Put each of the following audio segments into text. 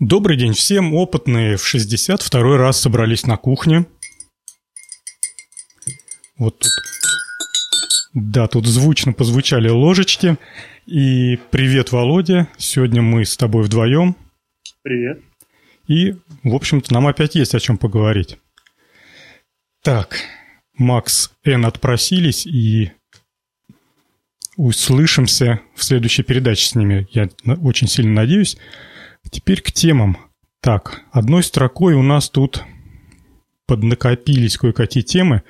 Добрый день всем. Опытные в 62 раз собрались на кухне. Вот тут. Да, тут звучно позвучали ложечки. И привет, Володя. Сегодня мы с тобой вдвоем. Привет. И, в общем-то, нам опять есть о чем поговорить. Так, Макс, Н отпросились, и услышимся в следующей передаче с ними. Я очень сильно надеюсь. Теперь к темам. Так, одной строкой у нас тут поднакопились кое-какие темы.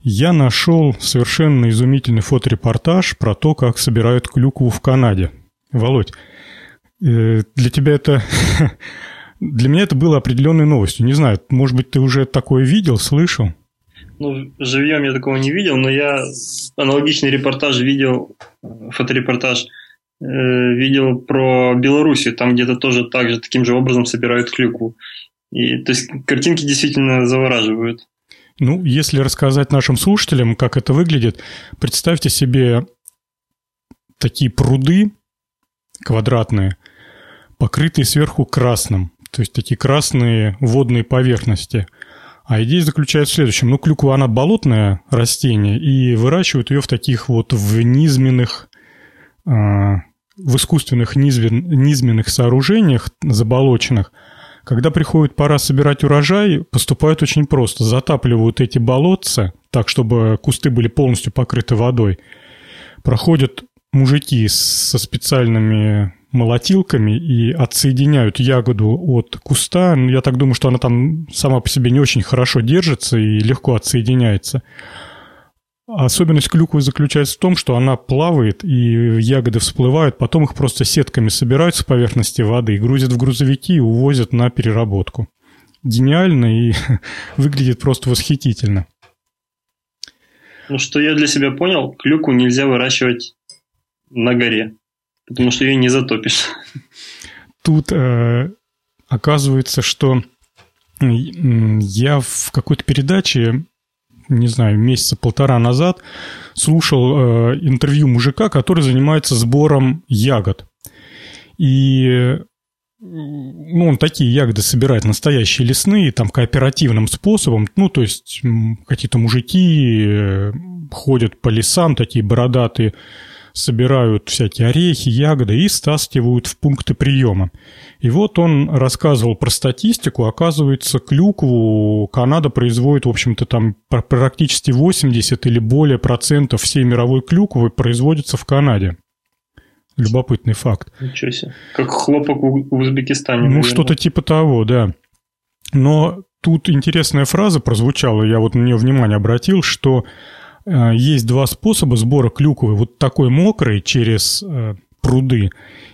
Я нашел совершенно изумительный фоторепортаж про то, как собирают клюкву в Канаде. Володь, э, для тебя это... Для меня это было определенной новостью. Не знаю, может быть, ты уже такое видел, слышал? Ну, живьем я такого не видел, но я аналогичный репортаж видел, фоторепортаж – видел про Белоруссию, там где-то тоже так же, таким же образом собирают клюкву. И, то есть картинки действительно завораживают. Ну, если рассказать нашим слушателям, как это выглядит, представьте себе такие пруды квадратные, покрытые сверху красным, то есть такие красные водные поверхности. А идея заключается в следующем. Ну, клюква, она болотное растение, и выращивают ее в таких вот в низменных а, в искусственных низмен, низменных сооружениях заболоченных, когда приходит пора собирать урожай, поступают очень просто. Затапливают эти болотца так, чтобы кусты были полностью покрыты водой. Проходят мужики со специальными молотилками и отсоединяют ягоду от куста. Я так думаю, что она там сама по себе не очень хорошо держится и легко отсоединяется. Особенность клюквы заключается в том, что она плавает, и ягоды всплывают, потом их просто сетками собирают с поверхности воды и грузят в грузовики и увозят на переработку. Гениально и выглядит просто восхитительно. Ну, что я для себя понял, клюкву нельзя выращивать на горе, потому что ее не затопишь. Тут э, оказывается, что я в какой-то передаче не знаю, месяца полтора назад слушал э, интервью мужика, который занимается сбором ягод. И ну, он такие ягоды собирает настоящие лесные, там, кооперативным способом. Ну, то есть какие-то мужики э, ходят по лесам, такие бородатые, собирают всякие орехи, ягоды и стаскивают в пункты приема. И вот он рассказывал про статистику. Оказывается, клюкву Канада производит, в общем-то, там практически 80 или более процентов всей мировой клюквы производится в Канаде. Любопытный факт. Ничего себе. Как хлопок в Узбекистане. Ну, что-то типа того, да. Но тут интересная фраза прозвучала, я вот на нее внимание обратил, что есть два способа сбора клюквы. Вот такой мокрый через э, пруды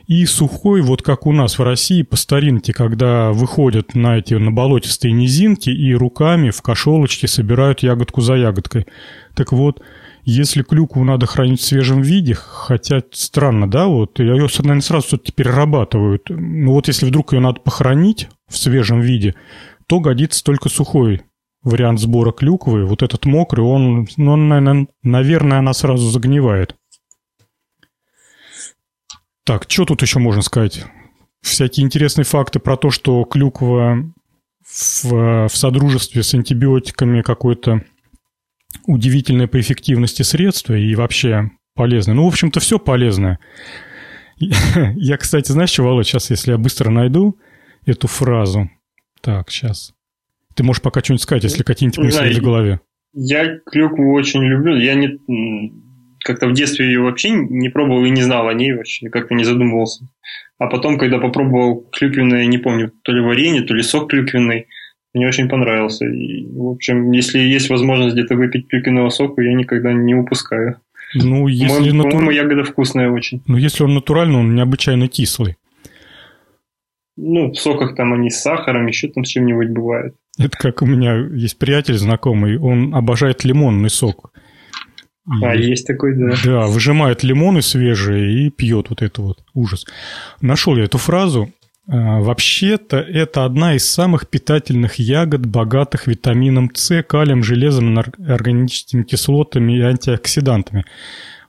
и сухой, вот как у нас в России по старинке, когда выходят на эти на болотистые низинки и руками в кошелочке собирают ягодку за ягодкой. Так вот, если клюкву надо хранить в свежем виде, хотя странно, да, вот ее, наверное, сразу все-таки перерабатывают. Ну вот если вдруг ее надо похоронить в свежем виде, то годится только сухой вариант сбора клюквы, вот этот мокрый, он, ну, наверное, наверное, она сразу загнивает. Так, что тут еще можно сказать? Всякие интересные факты про то, что клюква в, в содружестве с антибиотиками какое-то удивительное по эффективности средство и вообще полезное. Ну, в общем-то, все полезное. Я, кстати, знаешь что, Володь, сейчас, если я быстро найду эту фразу. Так, сейчас. Ты можешь пока что-нибудь сказать, если какие-нибудь мысли да, в голове. Я клюкву очень люблю. Я не как-то в детстве ее вообще не пробовал и не знал о ней вообще, как-то не задумывался. А потом, когда попробовал клюквенное, не помню, то ли варенье, то ли сок клюквенный, мне очень понравился. И, в общем, если есть возможность где-то выпить клюквенного сока, я никогда не упускаю. Ну, если по-моему, натур... ягода вкусная очень. Ну, если он натуральный, он необычайно кислый. Ну, в соках там они с сахаром, еще там с чем-нибудь бывает. Это как у меня есть приятель знакомый, он обожает лимонный сок. А, и, есть такой, да. Да, выжимает лимоны свежие и пьет вот это вот. Ужас. Нашел я эту фразу. А, вообще-то это одна из самых питательных ягод, богатых витамином С, калием, железом, органическими кислотами и антиоксидантами.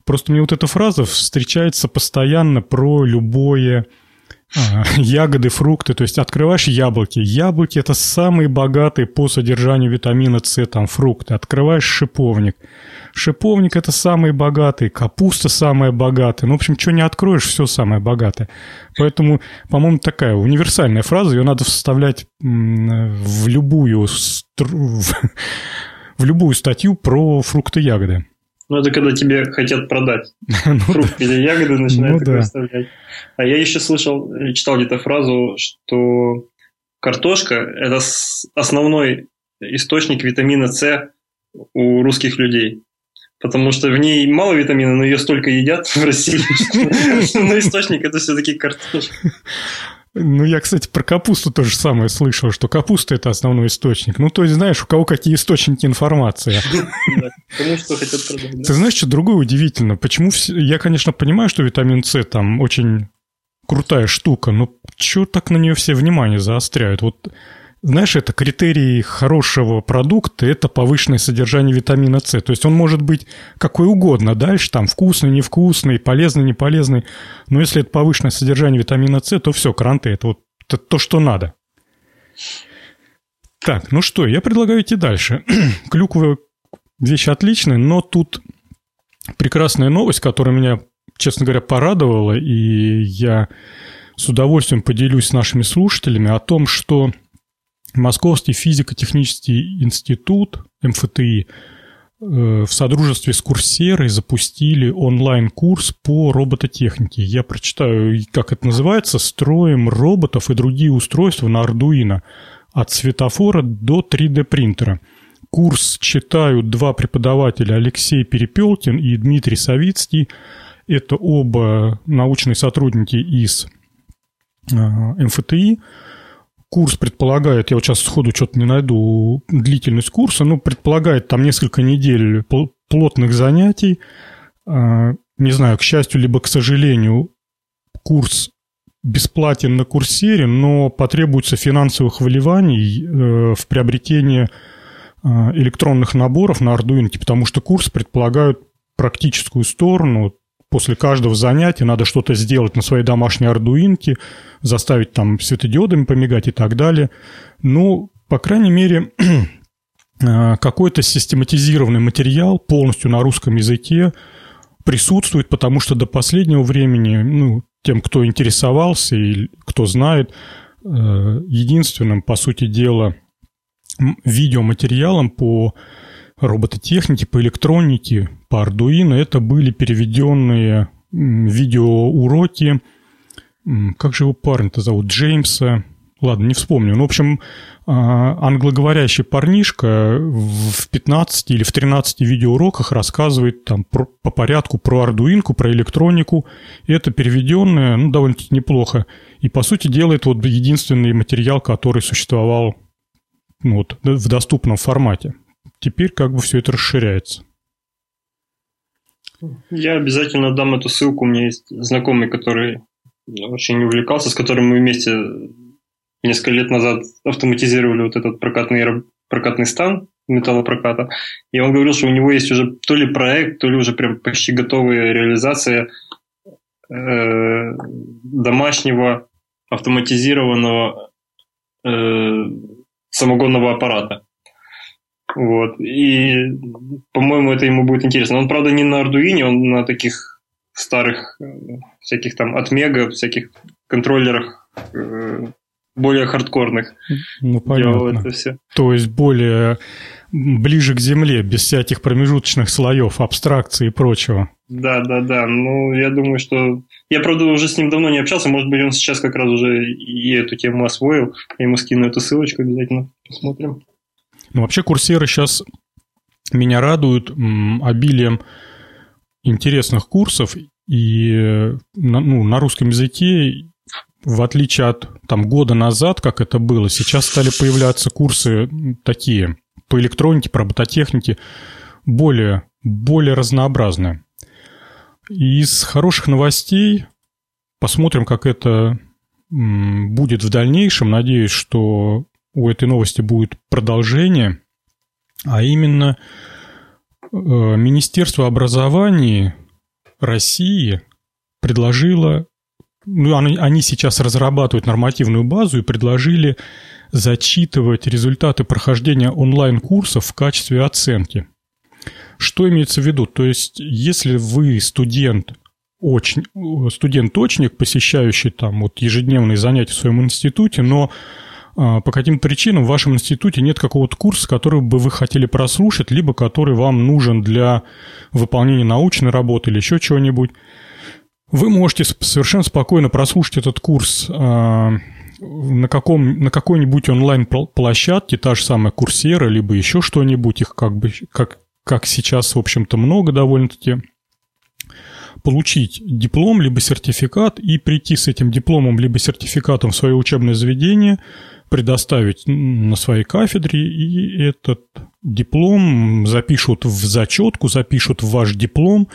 Просто мне вот эта фраза встречается постоянно про любое ягоды, фрукты, то есть открываешь яблоки. Яблоки – это самые богатые по содержанию витамина С, там, фрукты. Открываешь шиповник. Шиповник – это самый богатый, капуста самая богатая. Ну, в общем, что не откроешь, все самое богатое. Поэтому, по-моему, такая универсальная фраза, ее надо вставлять в любую, в любую статью про фрукты и ягоды. Ну, это когда тебе хотят продать ну фрукты или ягоды, начинают ну, да. А я еще слышал, читал где-то фразу, что картошка – это основной источник витамина С у русских людей. Потому что в ней мало витамина, но ее столько едят в России, но источник – это все-таки картошка. Ну, я, кстати, про капусту тоже самое слышал, что капуста – это основной источник. Ну, то есть, знаешь, у кого какие источники информации. Ты знаешь, что другое удивительно? Почему Я, конечно, понимаю, что витамин С там очень крутая штука, но чего так на нее все внимание заостряют? Вот знаешь, это критерий хорошего продукта, это повышенное содержание витамина С. То есть он может быть какой угодно дальше, там вкусный, невкусный, полезный, не полезный. Но если это повышенное содержание витамина С, то все, кранты, это вот это то, что надо. Так, ну что, я предлагаю идти дальше. Клюква вещь отличная, но тут прекрасная новость, которая меня, честно говоря, порадовала, и я с удовольствием поделюсь с нашими слушателями о том, что Московский физико-технический институт, МФТИ, э, в содружестве с Курсерой запустили онлайн-курс по робототехнике. Я прочитаю, как это называется. «Строим роботов и другие устройства на Arduino от светофора до 3D-принтера». Курс читают два преподавателя Алексей Перепелкин и Дмитрий Савицкий. Это оба научные сотрудники из э, МФТИ. Курс предполагает, я вот сейчас сходу что-то не найду, длительность курса, ну, предполагает там несколько недель плотных занятий. А, не знаю, к счастью, либо к сожалению, курс бесплатен на курсере, но потребуется финансовых вливаний э, в приобретение а, электронных наборов на Arduino, потому что курс предполагает практическую сторону, после каждого занятия надо что-то сделать на своей домашней ардуинке, заставить там светодиодами помигать и так далее. Ну, по крайней мере, а, какой-то систематизированный материал полностью на русском языке присутствует, потому что до последнего времени, ну, тем, кто интересовался и кто знает, э, единственным, по сути дела, видеоматериалом по робототехнике, по электронике, по Arduino. Это были переведенные видеоуроки. Как же его парень-то зовут? Джеймса. Ладно, не вспомню. Ну, в общем, а, англоговорящий парнишка в 15 или в 13 видеоуроках рассказывает там про, по порядку про Arduino, про электронику. Это переведенное, ну, довольно-таки неплохо. И, по сути, делает вот единственный материал, который существовал ну, вот, в доступном формате теперь как бы все это расширяется. Я обязательно дам эту ссылку. У меня есть знакомый, который очень увлекался, с которым мы вместе несколько лет назад автоматизировали вот этот прокатный, прокатный стан металлопроката. И он говорил, что у него есть уже то ли проект, то ли уже прям почти готовая реализация э, домашнего автоматизированного э, самогонного аппарата. Вот. И, по-моему, это ему будет интересно. Он, правда, не на Arduino, он на таких старых э, всяких там от Мега, всяких контроллерах э, более хардкорных. Ну, понятно. Это все. То есть более ближе к земле, без всяких промежуточных слоев, абстракции и прочего. Да, да, да. Ну, я думаю, что... Я, правда, уже с ним давно не общался. Может быть, он сейчас как раз уже и эту тему освоил. Я ему скину эту ссылочку обязательно. Посмотрим. Ну, вообще курсеры сейчас меня радуют обилием интересных курсов, и ну, на русском языке, в отличие от там, года назад, как это было, сейчас стали появляться курсы такие по электронике, по робототехнике, более, более разнообразные. Из хороших новостей посмотрим, как это будет в дальнейшем. Надеюсь, что у этой новости будет продолжение, а именно э, Министерство образования России предложило ну, они, они сейчас разрабатывают нормативную базу и предложили зачитывать результаты прохождения онлайн-курсов в качестве оценки. Что имеется в виду? То есть, если вы студент, очень, студент-точник, посещающий там вот ежедневные занятия в своем институте, но по каким причинам в вашем институте нет какого-то курса, который бы вы хотели прослушать, либо который вам нужен для выполнения научной работы или еще чего-нибудь, вы можете совершенно спокойно прослушать этот курс а, на, каком, на какой-нибудь онлайн-площадке, та же самая Курсера, либо еще что-нибудь, их как бы, как, как сейчас, в общем-то, много довольно-таки, получить диплом либо сертификат и прийти с этим дипломом либо сертификатом в свое учебное заведение, предоставить на своей кафедре, и этот диплом запишут в зачетку, запишут в ваш диплом,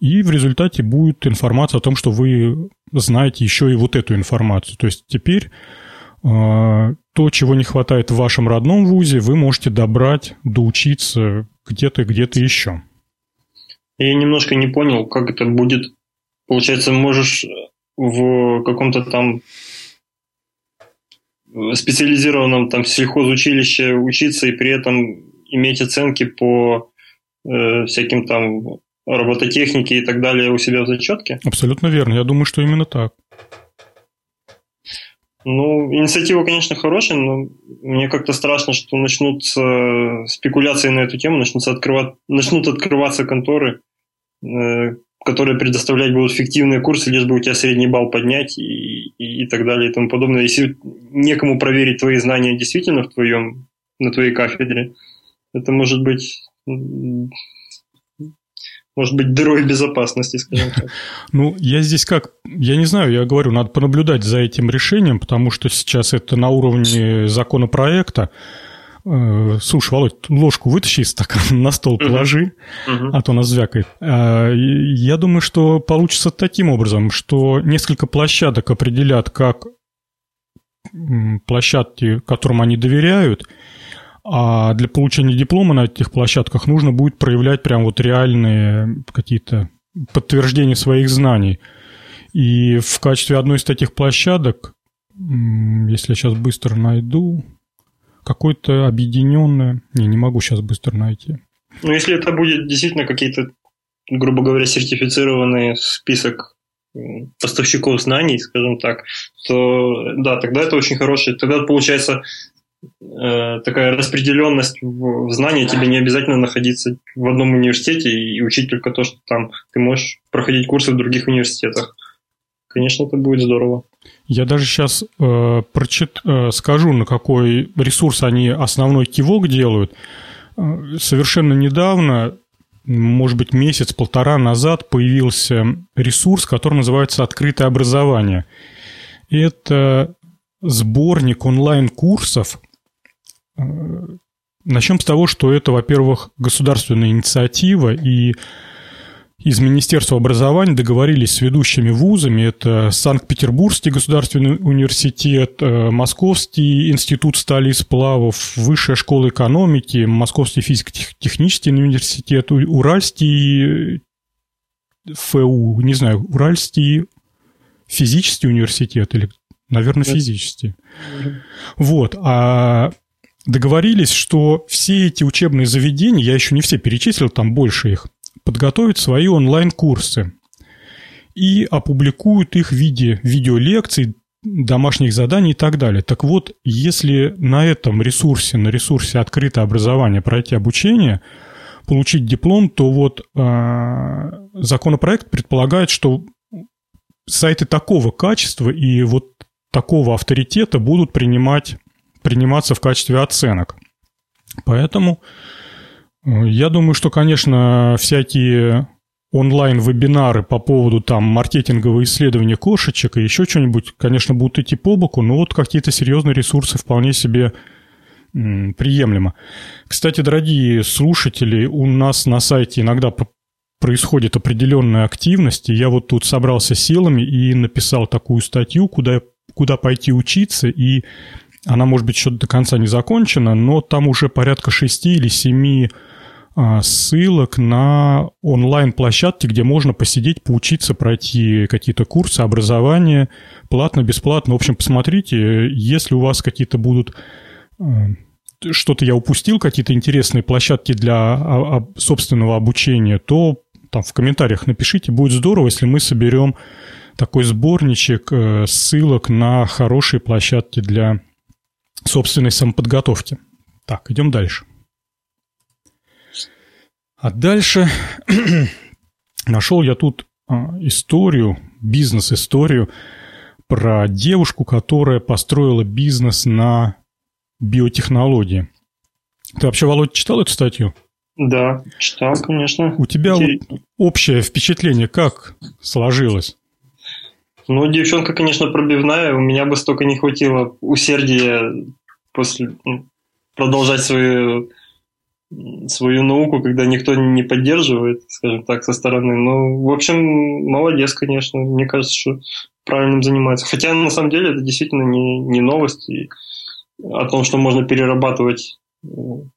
и в результате будет информация о том, что вы знаете еще и вот эту информацию. То есть теперь э, то, чего не хватает в вашем родном вузе, вы можете добрать, доучиться где-то, где-то еще. Я немножко не понял, как это будет. Получается, можешь в каком-то там специализированном там сельхозучилище учиться и при этом иметь оценки по э, всяким там робототехнике и так далее у себя в зачетке? Абсолютно верно. Я думаю, что именно так. Ну, инициатива, конечно, хорошая, но мне как-то страшно, что начнутся спекуляции на эту тему, начнутся открывать, начнут открываться конторы, э, которые предоставлять будут фиктивные курсы, лишь бы у тебя средний балл поднять и, и, и так далее и тому подобное. Если некому проверить твои знания действительно в твоем, на твоей кафедре, это может быть может быть, дырой безопасности, скажем так. Ну, я здесь как, я не знаю, я говорю, надо понаблюдать за этим решением, потому что сейчас это на уровне законопроекта. Э, слушай, Володь, ложку вытащи из стакана, на стол положи, uh-huh. а то нас звякает. А, я думаю, что получится таким образом, что несколько площадок определят как площадки, которым они доверяют, а для получения диплома на этих площадках нужно будет проявлять прям вот реальные какие-то подтверждения своих знаний. И в качестве одной из таких площадок, если я сейчас быстро найду, какое-то объединенное... Не, не могу сейчас быстро найти. Ну, если это будет действительно какие-то, грубо говоря, сертифицированный список поставщиков знаний, скажем так, то да, тогда это очень хороший. Тогда получается Э, такая распределенность в, в знании, тебе не обязательно находиться в одном университете и учить только то, что там ты можешь проходить курсы в других университетах. Конечно, это будет здорово. Я даже сейчас э, прочит, э, скажу, на какой ресурс они основной кивок делают. Э, совершенно недавно, может быть, месяц-полтора назад появился ресурс, который называется «Открытое образование». Это сборник онлайн-курсов Э, начнем с того, что это, во-первых, государственная инициатива, и из Министерства образования договорились с ведущими вузами. Это Санкт-Петербургский государственный университет, э, Московский институт стали и сплавов, Высшая школа экономики, Московский физико-технический университет, Уральский ФУ, не знаю, Уральский физический университет или, наверное, физический. Вот. А договорились, что все эти учебные заведения, я еще не все перечислил, там больше их, подготовят свои онлайн-курсы и опубликуют их в виде видеолекций, домашних заданий и так далее. Так вот, если на этом ресурсе, на ресурсе открытое образование пройти обучение, получить диплом, то вот э, законопроект предполагает, что сайты такого качества и вот такого авторитета будут принимать приниматься в качестве оценок. Поэтому я думаю, что, конечно, всякие онлайн-вебинары по поводу там маркетингового исследования кошечек и еще что-нибудь, конечно, будут идти по боку, но вот какие-то серьезные ресурсы вполне себе приемлемо. Кстати, дорогие слушатели, у нас на сайте иногда происходит определенная активность, и я вот тут собрался силами и написал такую статью, куда, куда пойти учиться, и она, может быть, еще до конца не закончена, но там уже порядка шести или семи а, ссылок на онлайн-площадки, где можно посидеть, поучиться, пройти какие-то курсы, образование, платно, бесплатно. В общем, посмотрите, если у вас какие-то будут а, что-то я упустил, какие-то интересные площадки для собственного обучения, то там в комментариях напишите. Будет здорово, если мы соберем такой сборничек э, ссылок на хорошие площадки для собственной самоподготовки. Так, идем дальше. А дальше нашел я тут а, историю, бизнес-историю про девушку, которая построила бизнес на биотехнологии. Ты вообще, Володь, читал эту статью? Да, читал, конечно. У тебя Интересно. общее впечатление как сложилось? Ну, девчонка, конечно, пробивная. У меня бы столько не хватило усердия после ну, продолжать свою свою науку, когда никто не поддерживает, скажем так, со стороны. Ну, в общем, молодец, конечно. Мне кажется, что правильным занимается. Хотя, на самом деле, это действительно не, не новость. И о том, что можно перерабатывать э,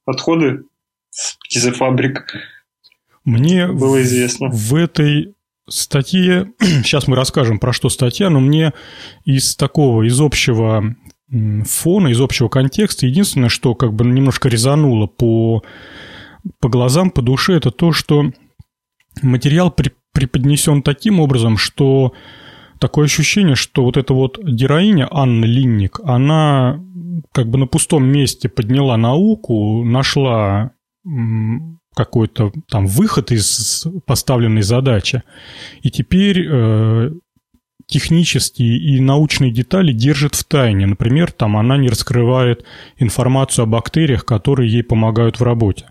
отходы с птицефабрик, мне было известно. В этой статье, сейчас мы расскажем, про что статья, но мне из такого, из общего фона, из общего контекста, единственное, что как бы немножко резануло по, по глазам, по душе, это то, что материал при, преподнесен таким образом, что такое ощущение, что вот эта вот героиня Анна Линник, она как бы на пустом месте подняла науку, нашла какой-то там выход из поставленной задачи, и теперь э, технические и научные детали держит в тайне. Например, там она не раскрывает информацию о бактериях, которые ей помогают в работе.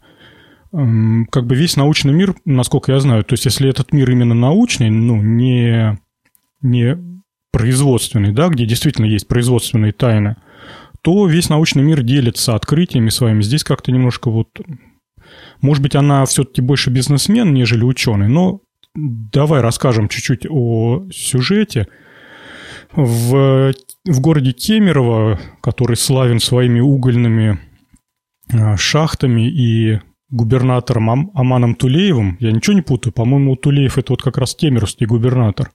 Как бы весь научный мир, насколько я знаю, то есть если этот мир именно научный, ну, не, не производственный, да, где действительно есть производственные тайны, то весь научный мир делится открытиями своими. Здесь как-то немножко вот... Может быть, она все-таки больше бизнесмен, нежели ученый, но давай расскажем чуть-чуть о сюжете. В, в городе Кемерово, который славен своими угольными а, шахтами и губернатором Ам, Аманом Тулеевым, я ничего не путаю, по-моему, Тулеев это вот как раз кемеровский губернатор.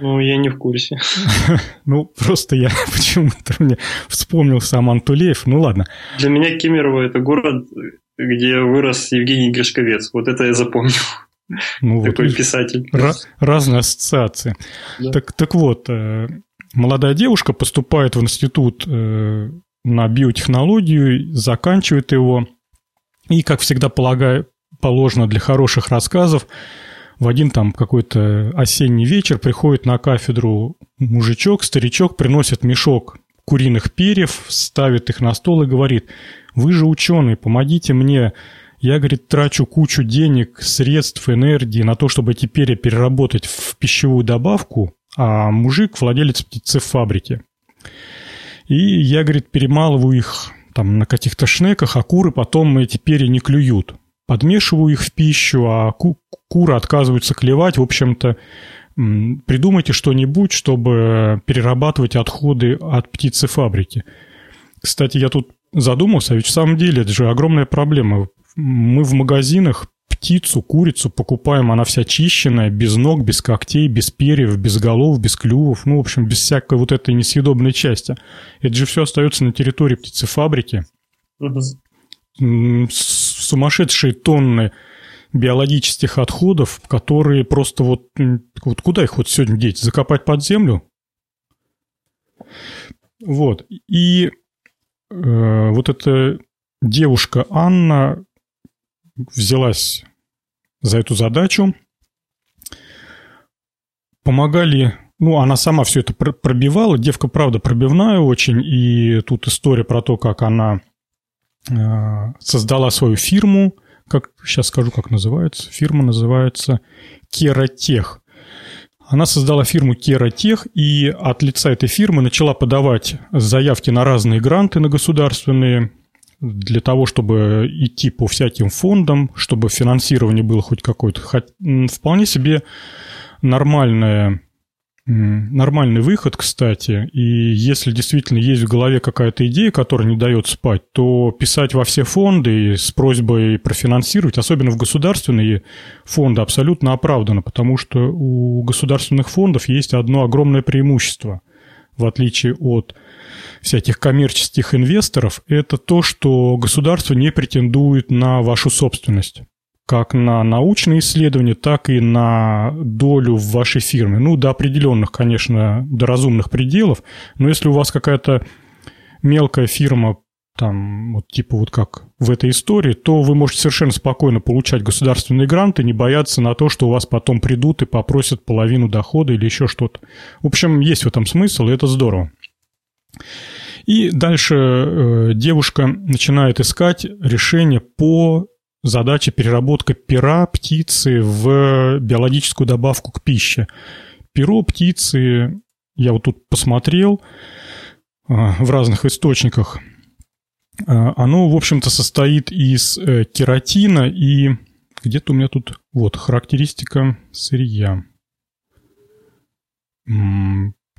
Ну, я не в курсе. ну, просто я почему-то мне вспомнился Аман Тулеев, ну ладно. Для меня Кемерово это город, где вырос Евгений Гришковец, вот это я запомнил. Ну, Такой вот писатель. разные ассоциации. Да. Так, так вот, э, молодая девушка поступает в институт э, на биотехнологию, заканчивает его, и, как всегда полагаю, положено для хороших рассказов, в один там какой-то осенний вечер приходит на кафедру мужичок, старичок, приносит мешок куриных перьев, ставит их на стол и говорит, вы же ученый, помогите мне я, говорит, трачу кучу денег, средств, энергии на то, чтобы эти перья переработать в пищевую добавку, а мужик – владелец птицефабрики. И я, говорит, перемалываю их там на каких-то шнеках, а куры потом эти перья не клюют. Подмешиваю их в пищу, а ку куры отказываются клевать. В общем-то, придумайте что-нибудь, чтобы перерабатывать отходы от птицефабрики. Кстати, я тут задумался, ведь в самом деле это же огромная проблема мы в магазинах птицу, курицу покупаем, она вся чищенная, без ног, без когтей, без перьев, без голов, без клювов, ну, в общем, без всякой вот этой несъедобной части. Это же все остается на территории птицефабрики. Угу. Сумасшедшие тонны биологических отходов, которые просто вот, вот куда их вот сегодня деть? Закопать под землю? Вот. И вот эта девушка Анна взялась за эту задачу. Помогали, ну, она сама все это пробивала. Девка, правда, пробивная очень. И тут история про то, как она э, создала свою фирму. Как сейчас скажу, как называется. Фирма называется Кератех. Она создала фирму Кератех и от лица этой фирмы начала подавать заявки на разные гранты на государственные для того, чтобы идти по всяким фондам, чтобы финансирование было хоть какое-то, вполне себе нормальное нормальный выход, кстати. И если действительно есть в голове какая-то идея, которая не дает спать, то писать во все фонды с просьбой профинансировать, особенно в государственные фонды, абсолютно оправдано, потому что у государственных фондов есть одно огромное преимущество, в отличие от всяких коммерческих инвесторов, это то, что государство не претендует на вашу собственность как на научные исследования, так и на долю в вашей фирме. Ну, до определенных, конечно, до разумных пределов. Но если у вас какая-то мелкая фирма, там, вот типа вот как в этой истории, то вы можете совершенно спокойно получать государственные гранты, не бояться на то, что у вас потом придут и попросят половину дохода или еще что-то. В общем, есть в этом смысл, и это здорово. И дальше э, девушка начинает искать решение по задача переработка пера птицы в биологическую добавку к пище. Перо птицы, я вот тут посмотрел а, в разных источниках, а, оно, в общем-то, состоит из э, кератина и где-то у меня тут, вот, характеристика сырья.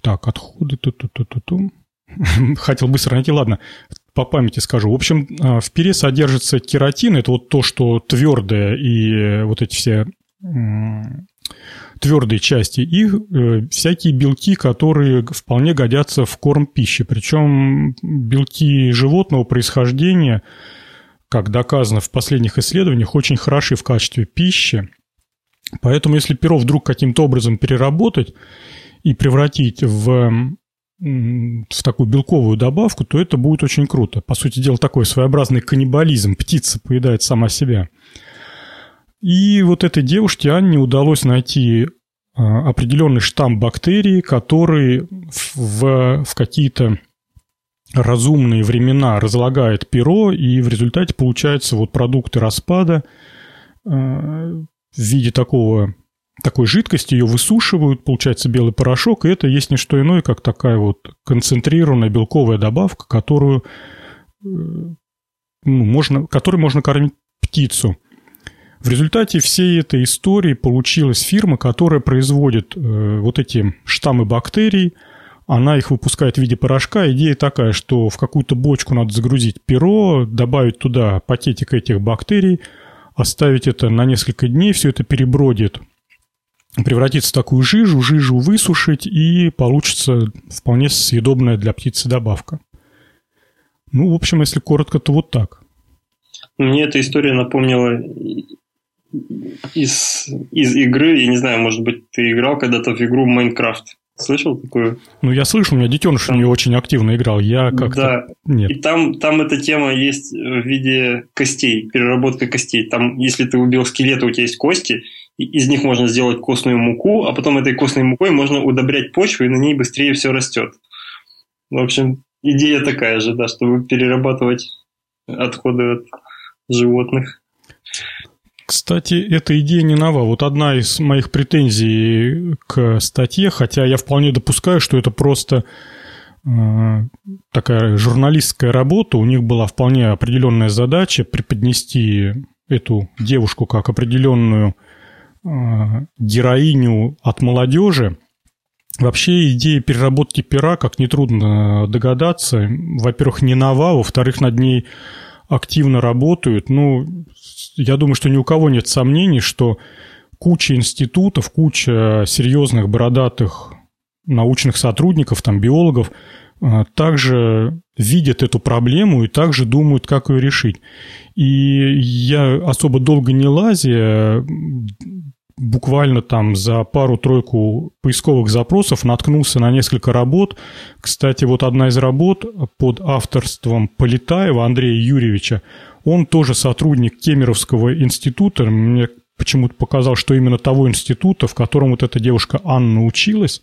Так, отходы, ту-ту-ту-ту-ту. Хотел быстро найти, ладно по памяти скажу. В общем, а, в пере содержится кератин, это вот то, что твердое и вот эти все твердые части, и э, всякие белки, которые вполне годятся в корм пищи. Причем белки животного происхождения, как доказано в последних исследованиях, очень хороши в качестве пищи. Поэтому если перо вдруг каким-то образом переработать и превратить в в такую белковую добавку, то это будет очень круто. По сути дела, такой своеобразный каннибализм. Птица поедает сама себя. И вот этой девушке Анне удалось найти а, определенный штамм бактерий, который в, в какие-то разумные времена разлагает перо, и в результате получаются вот продукты распада а, в виде такого такой жидкости, ее высушивают, получается белый порошок, и это есть не что иное, как такая вот концентрированная белковая добавка, которую э, ну, можно, которой можно кормить птицу. В результате всей этой истории получилась фирма, которая производит э, вот эти штаммы бактерий, она их выпускает в виде порошка. Идея такая, что в какую-то бочку надо загрузить перо, добавить туда пакетик этих бактерий, оставить это на несколько дней, все это перебродит превратиться в такую жижу, жижу высушить, и получится вполне съедобная для птицы добавка. Ну, в общем, если коротко, то вот так. Мне эта история напомнила из, из игры, я не знаю, может быть, ты играл когда-то в игру Майнкрафт. Слышал такую? Ну, я слышал, у меня детеныш там... в нее очень активно играл. Я как-то... Да, Нет. и там, там эта тема есть в виде костей, переработка костей. Там, если ты убил скелета, у тебя есть кости, из них можно сделать костную муку, а потом этой костной мукой можно удобрять почву, и на ней быстрее все растет. В общем, идея такая же, да, чтобы перерабатывать отходы от животных. Кстати, эта идея не нова. Вот одна из моих претензий к статье, хотя я вполне допускаю, что это просто э, такая журналистская работа, у них была вполне определенная задача преподнести эту девушку как определенную Э, героиню от молодежи. Вообще идея переработки пера, как нетрудно догадаться, во-первых, не нова, во-вторых, над ней активно работают. Ну, я думаю, что ни у кого нет сомнений, что куча институтов, куча серьезных бородатых научных сотрудников, там, биологов, э, также видят эту проблему и также думают, как ее решить. И я особо долго не лазя, буквально там за пару-тройку поисковых запросов наткнулся на несколько работ. Кстати, вот одна из работ под авторством Полетаева Андрея Юрьевича, он тоже сотрудник Кемеровского института. Мне почему-то показал, что именно того института, в котором вот эта девушка Анна училась.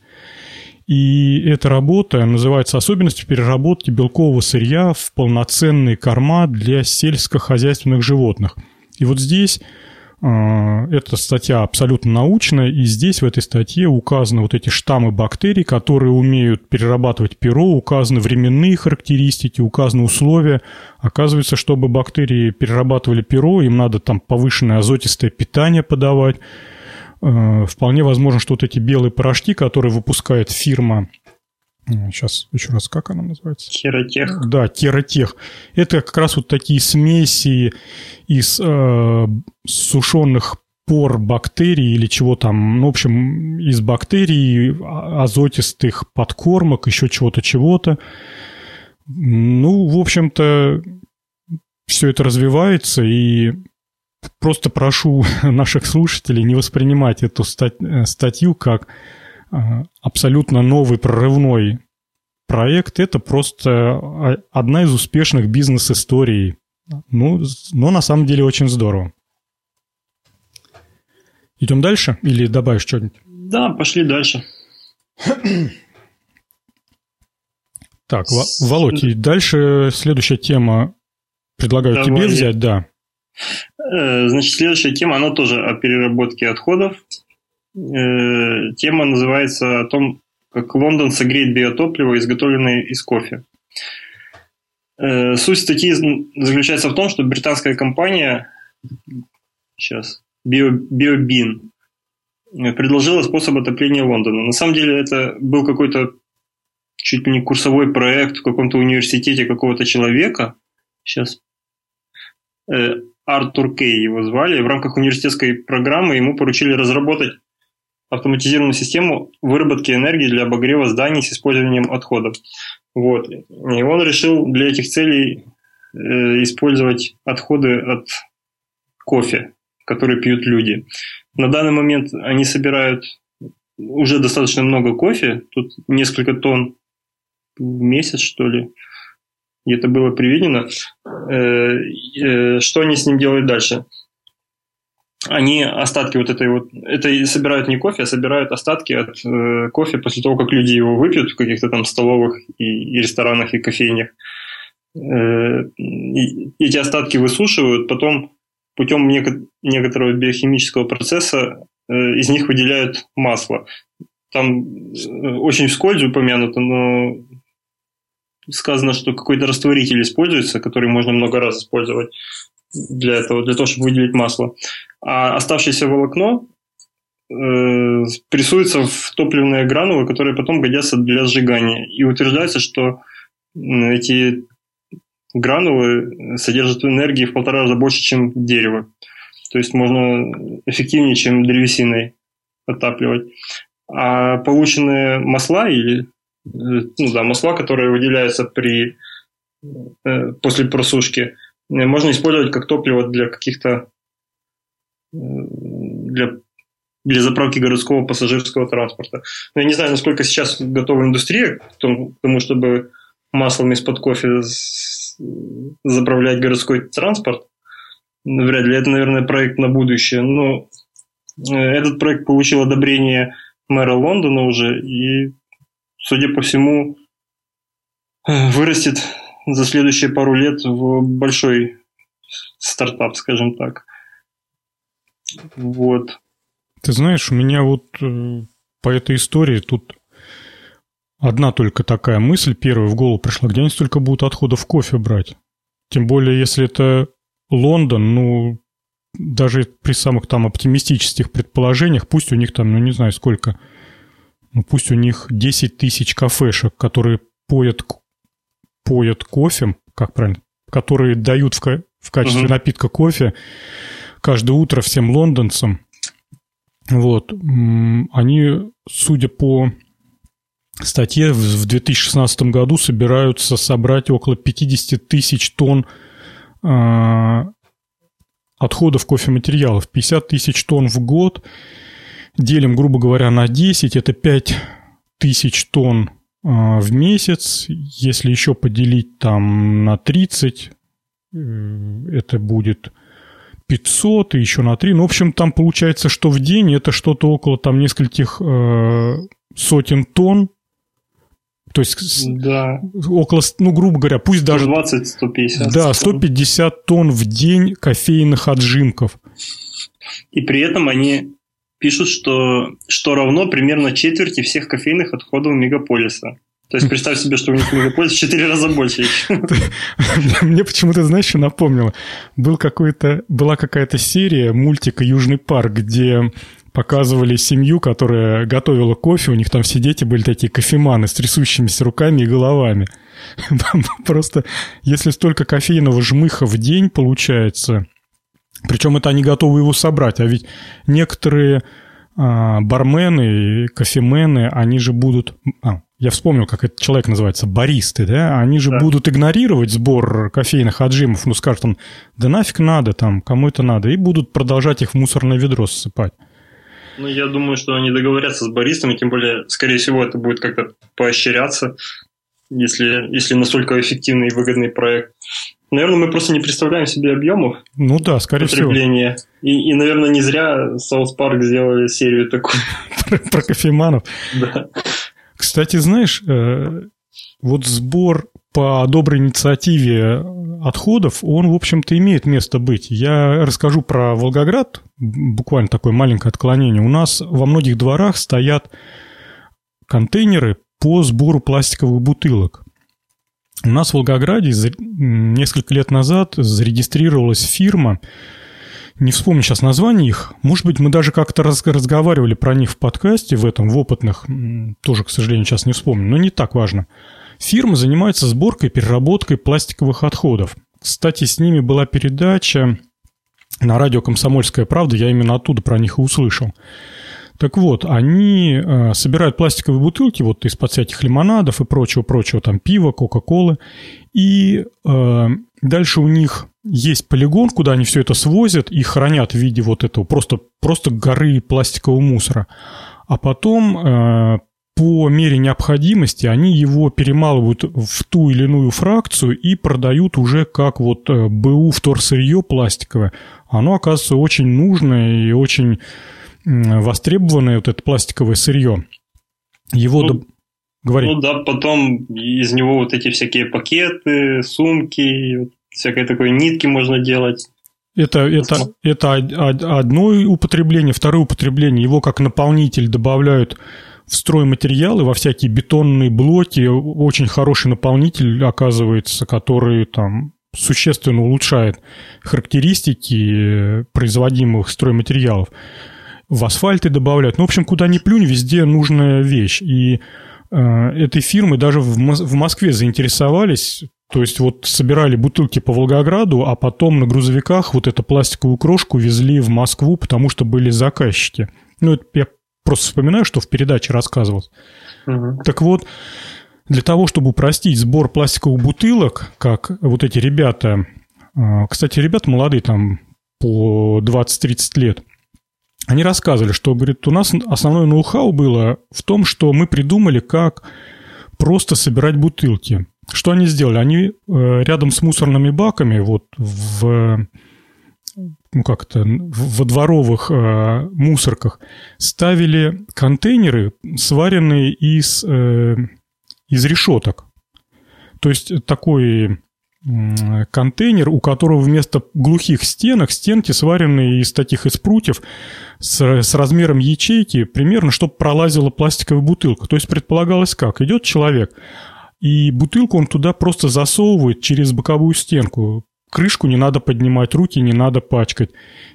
И эта работа называется «Особенности переработки белкового сырья в полноценные корма для сельскохозяйственных животных». И вот здесь эта статья абсолютно научная, и здесь в этой статье указаны вот эти штаммы бактерий, которые умеют перерабатывать перо, указаны временные характеристики, указаны условия. Оказывается, чтобы бактерии перерабатывали перо, им надо там повышенное азотистое питание подавать, Э, вполне возможно, что вот эти белые порошки, которые выпускает фирма Сейчас еще раз, как она называется? Кератех. Да, кератех. Это как раз вот такие смеси из э, сушеных пор бактерий или чего там, ну, в общем, из бактерий, а, азотистых подкормок, еще чего-то, чего-то. Ну, в общем-то, все это развивается, и просто прошу наших слушателей не воспринимать эту э, статью как абсолютно новый прорывной проект. Это просто а, одна из успешных бизнес-историй. Ну, но на самом деле очень здорово. Идем дальше или добавишь что-нибудь? Да, пошли дальше. Так, Володь, и дальше следующая тема. Предлагаю Давай. тебе взять, да. Э, значит, следующая тема, она тоже о переработке отходов. Э, тема называется о том, как Лондон согреет биотопливо, изготовленное из кофе. Э, суть статьи заключается в том, что британская компания, сейчас, BioBean, предложила способ отопления Лондона. На самом деле это был какой-то чуть ли не курсовой проект в каком-то университете какого-то человека. Сейчас. Артур Кей его звали. В рамках университетской программы ему поручили разработать автоматизированную систему выработки энергии для обогрева зданий с использованием отходов. Вот. И он решил для этих целей э, использовать отходы от кофе, которые пьют люди. На данный момент они собирают уже достаточно много кофе, тут несколько тонн в месяц, что ли и это было приведено. Э, э, что они с ним делают дальше? Они остатки вот этой вот, это собирают не кофе, а собирают остатки от э, кофе после того, как люди его выпьют в каких-то там столовых и, и ресторанах и кофейнях. И эти остатки высушивают, потом путем некоторого биохимического процесса из них выделяют масло. Там очень вскользь упомянуто, но сказано, что какой-то растворитель используется, который можно много раз использовать для этого, для того, чтобы выделить масло. А оставшееся волокно э, прессуется в топливные гранулы, которые потом годятся для сжигания. И утверждается, что эти гранулы содержат энергии в полтора раза больше, чем дерево. То есть можно эффективнее, чем древесиной отапливать. А полученные масла или ну да, масла, которые выделяются при, э, после просушки, э, можно использовать как топливо для каких-то э, для, для заправки городского пассажирского транспорта. Но я не знаю, насколько сейчас готова индустрия к тому, тому чтобы маслом из-под кофе заправлять городской транспорт. Вряд ли. Это, наверное, проект на будущее. Но этот проект получил одобрение мэра Лондона уже, и судя по всему, э, вырастет за следующие пару лет в большой стартап, скажем так. Вот. Ты знаешь, у меня вот э, по этой истории тут одна только такая мысль первая в голову пришла, где они столько будут отходов кофе брать. Тем более, если это Лондон, ну, даже при самых там оптимистических предположениях, пусть у них там, ну, не знаю сколько – ну пусть у них 10 тысяч кафешек, которые поят, поят кофе, как правильно, которые дают в, в качестве угу. напитка кофе каждое утро всем лондонцам. Вот. Они, судя по статье, в 2016 году собираются собрать около 50 тысяч тонн э, отходов кофематериалов. 50 тысяч тонн в год – делим, грубо говоря, на 10, это 5 тысяч тонн в месяц. Если еще поделить там на 30, э, это будет 500 и еще на 3. Ну, в общем, там получается, что в день это что-то около там нескольких э, сотен тонн. То есть да. около, ну, грубо говоря, пусть даже... 120-150. Да, 150 тонн в день кофейных отжимков. И при этом они пишут, что, что равно примерно четверти всех кофейных отходов мегаполиса. То есть представь себе, что у них мегаполис в 4 раза больше. Мне почему-то, знаешь, что напомнило? Был какой-то, была какая-то серия мультика «Южный парк», где показывали семью, которая готовила кофе, у них там все дети были такие кофеманы с трясущимися руками и головами. Просто если столько кофейного жмыха в день получается, причем это они готовы его собрать, а ведь некоторые а, бармены, кофемены, они же будут... А, я вспомнил, как этот человек называется, баристы, да? Они же да. будут игнорировать сбор кофейных отжимов, ну, скажут там, да нафиг надо там, кому это надо, и будут продолжать их в мусорное ведро ссыпать. Ну, я думаю, что они договорятся с баристами, тем более, скорее всего, это будет как-то поощряться, если, если настолько эффективный и выгодный проект. Наверное, мы просто не представляем себе объемов ну да, скорее потребления. Всего. И, и, наверное, не зря South Park сделали серию такую. Про кофеманов. Да. Кстати, знаешь, э, вот сбор по доброй инициативе отходов, он, в общем-то, имеет место быть. Я расскажу про Волгоград, буквально такое маленькое отклонение. У нас во многих дворах стоят контейнеры по сбору пластиковых бутылок. У нас в Волгограде несколько лет назад зарегистрировалась фирма, не вспомню сейчас название их. Может быть, мы даже как-то раз, разговаривали про них в подкасте, в этом, в опытных. Тоже, к сожалению, сейчас не вспомню, но не так важно. Фирма занимается сборкой и переработкой пластиковых отходов. Кстати, с ними была передача на радио «Комсомольская правда», я именно оттуда про них и услышал. Так вот, они э, собирают пластиковые бутылки вот из-под всяких лимонадов и прочего-прочего, там пива, кока-колы, и э, дальше у них есть полигон, куда они все это свозят и хранят в виде вот этого просто, просто горы пластикового мусора. А потом э, по мере необходимости они его перемалывают в ту или иную фракцию и продают уже как вот э, БУ вторсырье пластиковое. Оно оказывается очень нужное и очень востребованное вот это пластиковое сырье. Его... Ну, Говори. Ну да, потом из него вот эти всякие пакеты, сумки, всякой такой нитки можно делать. Это, это, это одно употребление. Второе употребление, его как наполнитель добавляют в стройматериалы, во всякие бетонные блоки. Очень хороший наполнитель, оказывается, который там существенно улучшает характеристики производимых стройматериалов в асфальты добавляют. Ну, в общем, куда ни плюнь, везде нужная вещь. И э, этой фирмы даже в, в Москве заинтересовались. То есть вот собирали бутылки по Волгограду, а потом на грузовиках вот эту пластиковую крошку везли в Москву, потому что были заказчики. Ну, это я просто вспоминаю, что в передаче рассказывал. Угу. Так вот, для того, чтобы упростить сбор пластиковых бутылок, как вот эти ребята, э, кстати, ребята молодые, там по 20-30 лет, они рассказывали, что, говорит, у нас основное ноу-хау было в том, что мы придумали, как просто собирать бутылки. Что они сделали? Они э, рядом с мусорными баками, вот в ну как это, во дворовых э, мусорках ставили контейнеры, сваренные из, э, из решеток. То есть такой контейнер, у которого вместо глухих стенок стенки сваренные из таких из прутьев с, с размером ячейки, примерно, чтобы пролазила пластиковая бутылка. То есть предполагалось как? Идет человек, и бутылку он туда просто засовывает через боковую стенку крышку не надо поднимать, руки не надо пачкать.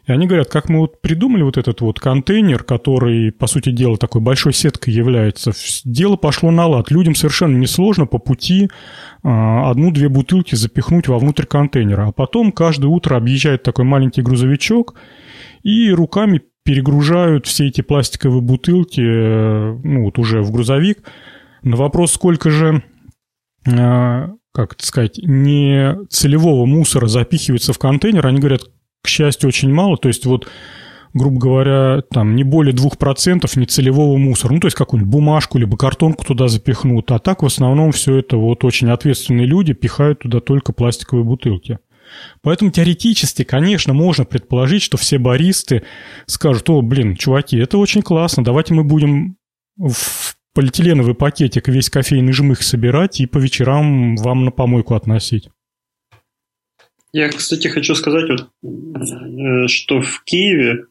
И они говорят, как мы вот придумали вот этот вот контейнер, который, по сути дела, такой большой сеткой является, дело пошло на лад. Людям совершенно несложно по пути а, одну-две бутылки запихнуть вовнутрь контейнера. А потом каждое утро объезжает такой маленький грузовичок и руками перегружают все эти пластиковые бутылки, э, ну вот уже в грузовик. На вопрос, сколько же а, как это сказать, не целевого мусора запихивается в контейнер, они говорят, к счастью, очень мало. То есть вот грубо говоря, там не более 2% нецелевого мусора. Ну, то есть какую-нибудь бумажку либо картонку туда запихнут. А так в основном все это вот очень ответственные люди пихают туда только пластиковые бутылки. Поэтому теоретически, конечно, можно предположить, что все баристы скажут, о, блин, чуваки, это очень классно, давайте мы будем в полиэтиленовый пакетик весь кофейный жмых собирать и по вечерам вам на помойку относить. Я, кстати, хочу сказать, вот, э, что в Киеве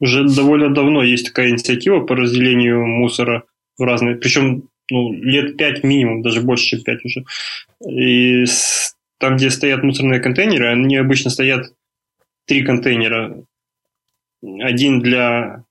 уже довольно давно есть такая инициатива по разделению мусора в разные, причем ну, лет пять минимум, даже больше, чем пять уже. И там, где стоят мусорные контейнеры, они обычно стоят три контейнера. Один для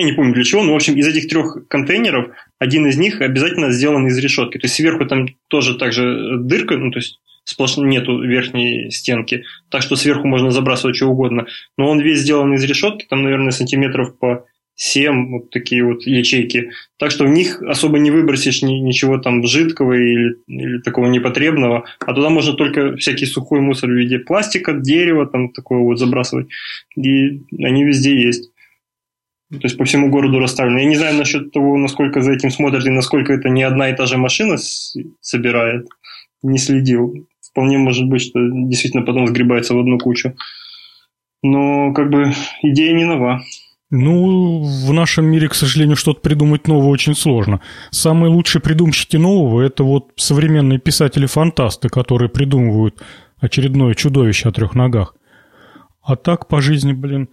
Я не помню для чего, но, в общем, из этих трех контейнеров один из них обязательно сделан из решетки. То есть сверху там тоже также дырка, ну, то есть сплошно нету верхней стенки, так что сверху можно забрасывать что угодно. Но он весь сделан из решетки, там, наверное, сантиметров по 7 вот такие вот ячейки. Так что в них особо не выбросишь ни, ничего там жидкого или, или такого непотребного, а туда можно только всякий сухой мусор в виде пластика, дерева, там такого вот забрасывать. И они везде есть. То есть по всему городу расставлены. Я не знаю насчет того, насколько за этим смотрят и насколько это не одна и та же машина собирает. Не следил. Вполне может быть, что действительно потом сгребается в одну кучу. Но как бы идея не нова. Ну, в нашем мире, к сожалению, что-то придумать новое очень сложно. Самые лучшие придумщики нового – это вот современные писатели-фантасты, которые придумывают очередное чудовище о трех ногах. А так по жизни, блин.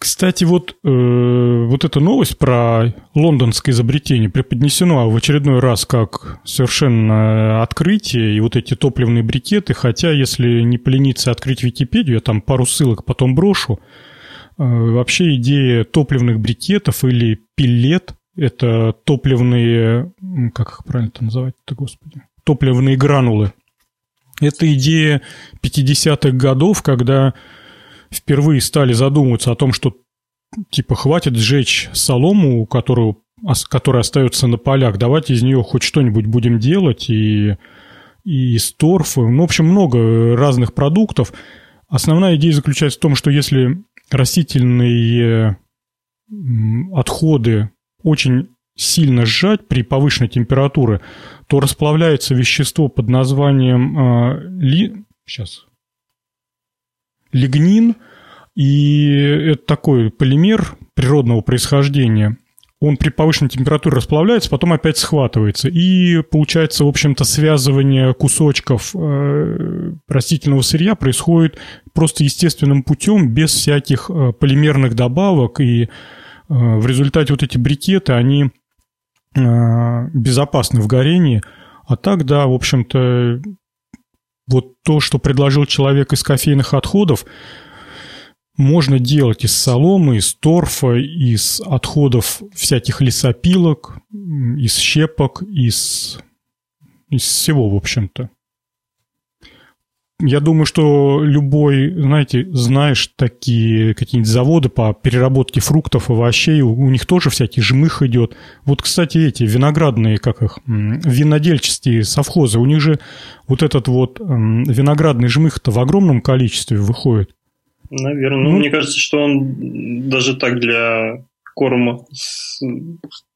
Кстати, вот, э, вот эта новость про лондонское изобретение преподнесена в очередной раз как совершенно открытие, и вот эти топливные брикеты, хотя, если не полениться открыть Википедию, я там пару ссылок потом брошу, Э, вообще идея топливных брикетов или пилет – это топливные, как их правильно это называть-то, господи, топливные гранулы. Это идея 50-х годов, когда впервые стали задумываться о том, что типа хватит сжечь солому, которую, которая остается на полях, давайте из нее хоть что-нибудь будем делать, и, и из торфа, ну, в общем, много разных продуктов. Основная идея заключается в том, что если растительные отходы очень сильно сжать при повышенной температуре, то расплавляется вещество под названием э, ли... сейчас лигнин, и это такой полимер природного происхождения – он при повышенной температуре расплавляется, потом опять схватывается. И получается, в общем-то, связывание кусочков э, растительного сырья происходит просто естественным путем, без всяких э, полимерных добавок. И э, в результате вот эти брикеты, они безопасны в горении. А так, да, в общем-то, вот то, что предложил человек из кофейных отходов, можно делать из соломы, из торфа, из отходов всяких лесопилок, из щепок, из, из всего, в общем-то. Я думаю, что любой, знаете, знаешь, такие какие-нибудь заводы по переработке фруктов, овощей, у, у них тоже всякий жмых идет. Вот, кстати, эти виноградные, как их, винодельческие совхозы, у них же вот этот вот виноградный жмых-то в огромном количестве выходит. Наверное. Ну, ну, мне кажется, что он даже так для корма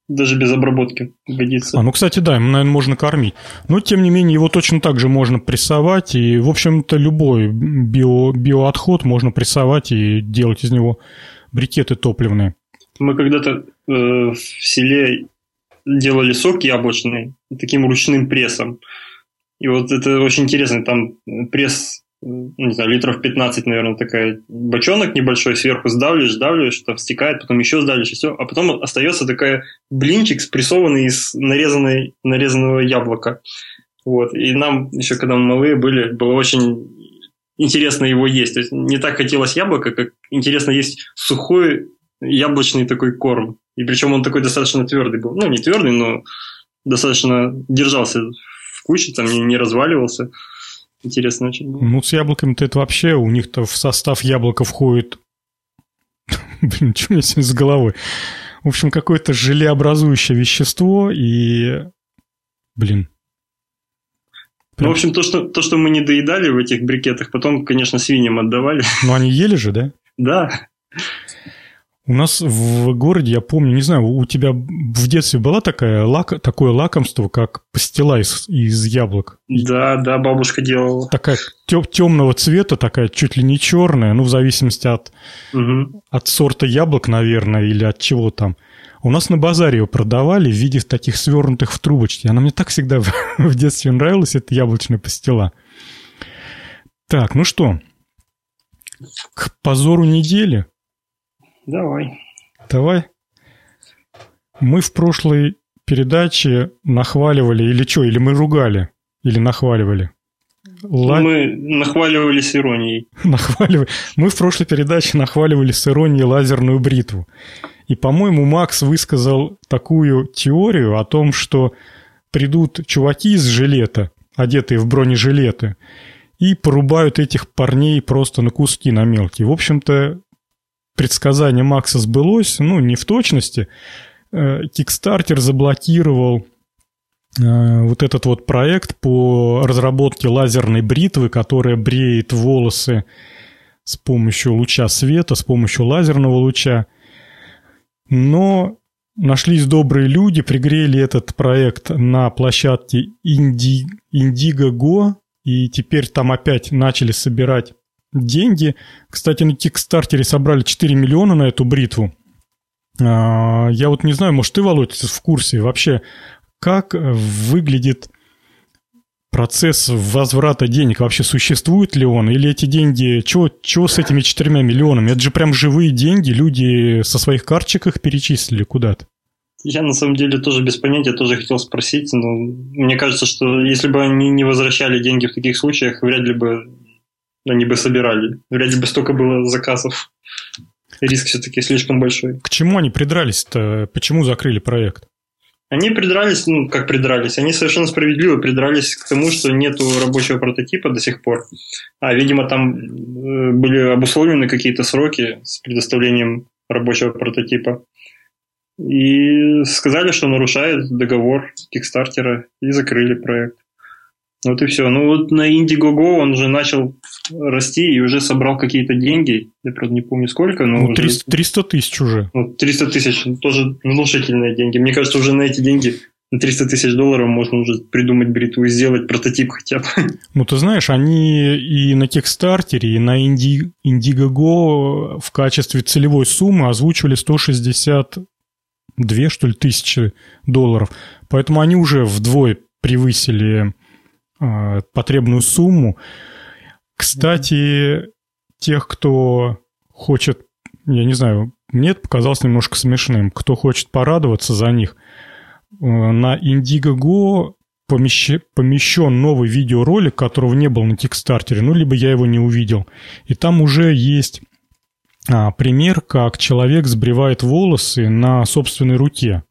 даже без обработки годится. А, ну, кстати, да, ему, наверное, можно кормить. Но, тем не менее, его точно так же можно прессовать. И, в общем-то, любой био, биоотход можно прессовать и делать из него брикеты топливные. Мы когда-то э, в селе делали сок яблочный таким ручным прессом. И вот это очень интересно. Там пресс не знаю, литров 15, наверное, такая бочонок небольшой, сверху сдавливаешь, сдавливаешь, там стекает, потом еще сдавливаешь, и все, а потом остается такая блинчик, спрессованный из нарезанной, нарезанного яблока. Вот. И нам еще, когда мы малые были, было очень интересно его есть. То есть не так хотелось яблоко, как интересно есть сухой яблочный такой корм. И причем он такой достаточно твердый был. Ну, не твердый, но достаточно держался в куче, там не, разваливался. Интересно очень было. Ну, с яблоками-то это вообще, у них-то в состав яблока входит... Блин, что у меня с головой? В общем, какое-то желеобразующее вещество и... Блин. Прям... Ну, в общем, то что, то, что мы не доедали в этих брикетах, потом, конечно, свиньям отдавали. Ну, они ели же, да? Да. У нас в городе, я помню, не знаю, у тебя в детстве была такая лак, такое лакомство, как пастила из, из яблок? Да, да, бабушка делала. Такая тем, темного цвета, такая чуть ли не черная, ну, в зависимости от, угу. от сорта яблок, наверное, или от чего там. У нас на базаре ее продавали в виде таких свернутых в трубочки. Она мне так всегда в детстве нравилась, эта яблочная пастила. Так, ну что, к позору недели – Давай. Давай. Мы в прошлой передаче нахваливали, или что, или мы ругали, или нахваливали? Ла... Мы нахваливали с иронией. Нахваливали. Мы в прошлой передаче нахваливали с иронией лазерную бритву. И, по-моему, Макс высказал такую теорию о том, что придут чуваки из жилета, одетые в бронежилеты, и порубают этих парней просто на куски, на мелкие. В общем-то, предсказание Макса сбылось, ну, не в точности. Кикстартер заблокировал Э, вот этот вот проект по разработке лазерной бритвы, которая бреет волосы с помощью луча света, с помощью лазерного луча. Но нашлись добрые люди, пригрели этот проект на площадке Indi, Indiegogo, и теперь там опять начали собирать деньги. Кстати, на Кикстартере собрали 4 миллиона на эту бритву. А, я вот не знаю, может, ты, Володь, в курсе вообще, как выглядит процесс возврата денег? Вообще существует ли он? Или эти деньги... Чего, чего с этими четырьмя миллионами? Это же прям живые деньги. Люди со своих карточек их перечислили куда-то. Я на самом деле тоже без понятия, тоже хотел спросить, но мне кажется, что если бы они не возвращали деньги в таких случаях, вряд ли бы они бы собирали. Вряд ли бы столько было заказов. Риск все-таки слишком большой. К чему они придрались-то? Почему закрыли проект? Они придрались, ну, как придрались, они совершенно справедливо придрались к тому, что нету рабочего прототипа до сих пор. А, видимо, там э, были обусловлены какие-то сроки с предоставлением рабочего прототипа. И сказали, что нарушает договор Кикстартера, и закрыли проект. Вот и все. Ну вот на Indiegogo он уже начал расти и уже собрал какие-то деньги. Я, правда, не помню сколько, но... Ну, 300, 300 тысяч уже. Ну, 300 тысяч, тоже внушительные деньги. Мне кажется, уже на эти деньги на 300 тысяч долларов можно уже придумать бритву и сделать прототип хотя бы. Ну, ты знаешь, они и на Кикстартере, и на Инди, Indiegogo в качестве целевой суммы озвучивали 162, что ли, тысячи долларов. Поэтому они уже вдвое превысили потребную сумму. Кстати, тех, кто хочет, я не знаю, мне это показалось немножко смешным, кто хочет порадоваться за них, э, на Indiegogo помещ... помещен новый видеоролик, которого не было на Кикстартере, ну, либо я его не увидел. И там уже есть а, пример, как человек сбривает волосы на собственной руке.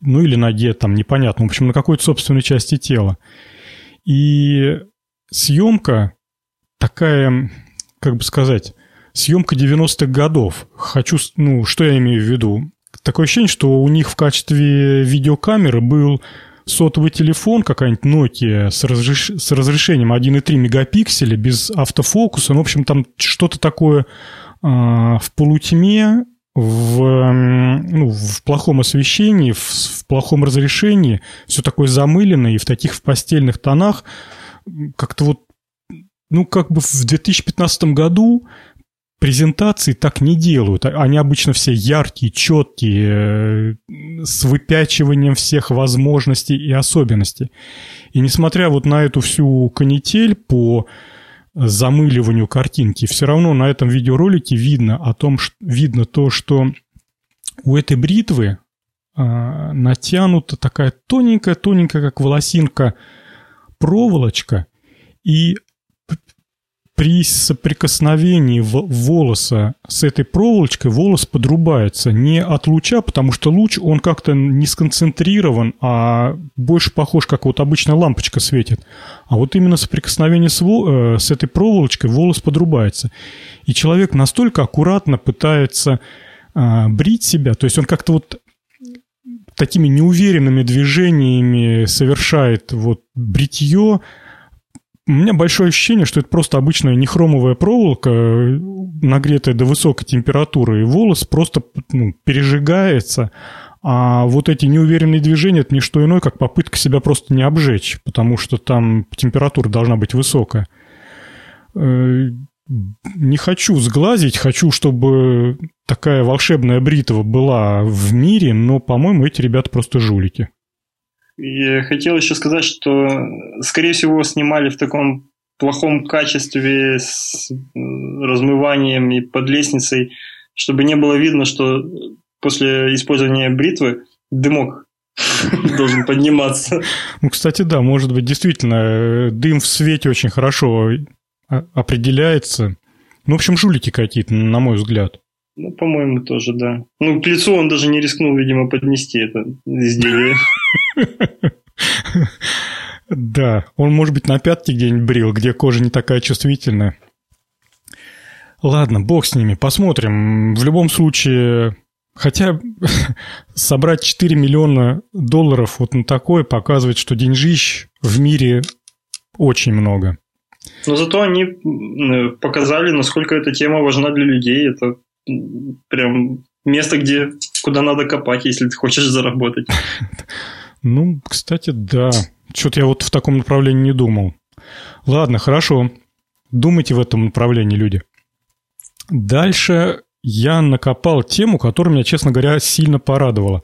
Ну, или ноге, там, непонятно. В общем, на какой-то собственной части тела. И съемка такая, как бы сказать, съемка 90-х годов. Хочу, ну, что я имею в виду? Такое ощущение, что у них в качестве видеокамеры был сотовый телефон, какая-нибудь Nokia с, разреш... с разрешением 1,3 мегапикселя, без автофокуса. Ну, в общем, там что-то такое э, в полутьме, в, ну, в плохом освещении, в, в плохом разрешении, все такое замыленное и в таких в постельных тонах. Как-то вот ну, как бы в 2015 году презентации так не делают. Они обычно все яркие, четкие, э, с выпячиванием всех возможностей и особенностей. И несмотря вот на эту всю канитель по замыливанию картинки, все равно на этом видеоролике видно о том, что, видно то, что у этой бритвы а, натянута такая тоненькая-тоненькая, как волосинка, проволочка, и при соприкосновении волоса с этой проволочкой волос подрубается не от луча, потому что луч, он как-то не сконцентрирован, а больше похож, как вот обычная лампочка светит. А вот именно соприкосновение с, э, с этой проволочкой волос подрубается. И человек настолько аккуратно пытается а, брить себя, то есть он как-то вот такими неуверенными движениями совершает вот бритье, у меня большое ощущение, что это просто обычная нехромовая проволока, нагретая до высокой температуры, и волос просто ну, пережигается. А вот эти неуверенные движения – это не что иное, как попытка себя просто не обжечь, потому что там температура должна быть высокая. Э, не хочу сглазить, хочу, чтобы такая волшебная бритва была в мире, но, по-моему, эти ребята просто жулики. И хотел еще сказать, что, скорее всего, снимали в таком плохом качестве с размыванием и под лестницей, чтобы не было видно, что после использования бритвы дымок должен подниматься. Ну, кстати, да, может быть, действительно, э, дым в свете очень хорошо определяется. Ну, в общем, жулики какие-то, на мой взгляд. Ну, по-моему, тоже, да. Ну, к лицу он даже не рискнул, видимо, поднести это изделие. Да, он, может быть, на пятке где-нибудь брил, где кожа не такая чувствительная. Ладно, бог с ними, посмотрим. В любом случае, хотя собрать 4 миллиона долларов вот на такое показывает, что деньжищ в мире очень много. Но зато они показали, насколько эта тема важна для людей. Это прям место, где, куда надо копать, если ты хочешь заработать. Ну, кстати, да. Что-то я вот в таком направлении не думал. Ладно, хорошо. Думайте в этом направлении, люди. Дальше я накопал тему, которая меня, честно говоря, сильно порадовала.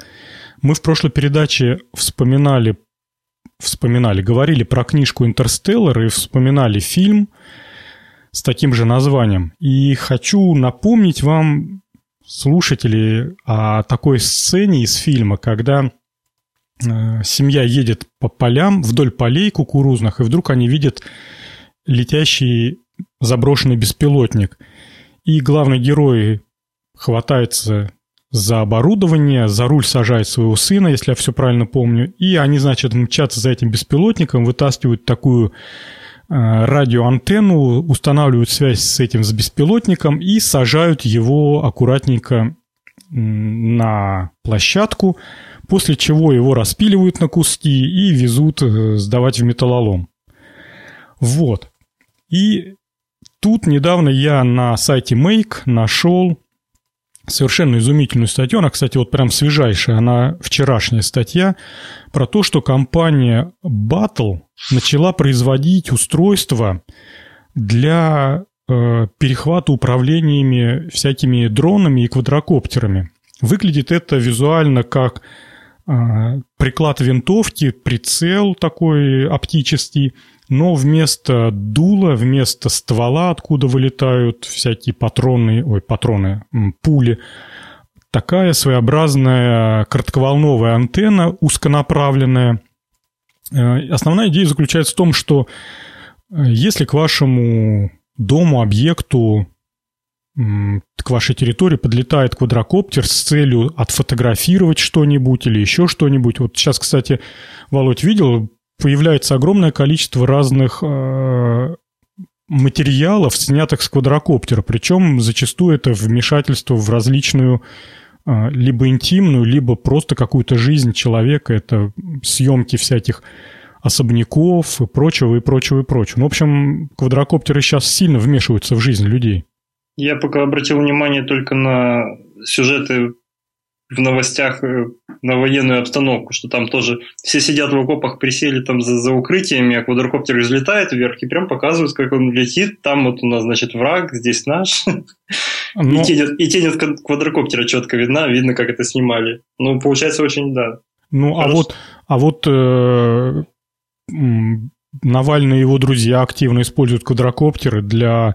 Мы в прошлой передаче вспоминали, вспоминали, говорили про книжку «Интерстеллар» и вспоминали фильм с таким же названием. И хочу напомнить вам, слушатели, о такой сцене из фильма, когда семья едет по полям, вдоль полей кукурузных, и вдруг они видят летящий заброшенный беспилотник. И главный герой хватается за оборудование, за руль сажает своего сына, если я все правильно помню, и они, значит, мчатся за этим беспилотником, вытаскивают такую э, радиоантенну, устанавливают связь с этим с беспилотником и сажают его аккуратненько на площадку, после чего его распиливают на куски и везут э, сдавать в металлолом. Вот. И тут недавно я на сайте Make нашел совершенно изумительную статью. Она, кстати, вот прям свежайшая, она вчерашняя статья про то, что компания Battle начала производить устройства для э, перехвата управлениями всякими дронами и квадрокоптерами. Выглядит это визуально как приклад винтовки, прицел такой оптический, но вместо дула, вместо ствола, откуда вылетают всякие патроны, ой, патроны, пули, такая своеобразная коротковолновая антенна, узконаправленная. Э, основная идея заключается в том, что э, если к вашему дому, объекту к вашей территории подлетает квадрокоптер с целью отфотографировать что-нибудь или еще что-нибудь. Вот сейчас, кстати, Володь видел, появляется огромное количество разных э, материалов, снятых с квадрокоптера. Причем зачастую это вмешательство в различную э, либо интимную, либо просто какую-то жизнь человека. Это съемки всяких особняков и прочего, и прочего, и прочего. Ну, в общем, квадрокоптеры сейчас сильно вмешиваются в жизнь людей. Я пока обратил внимание только на сюжеты в новостях э, на военную обстановку, что там тоже все сидят в окопах, присели там за, за укрытиями, а квадрокоптер взлетает вверх и прям показывают, как он летит. Там вот у нас, значит, враг, здесь наш. Но... И, тень, и тень от квадрокоптера четко видна, видно, как это снимали. Ну, получается очень, да. Ну, а Хорошо. а вот, а вот э, Навальный и его друзья активно используют квадрокоптеры для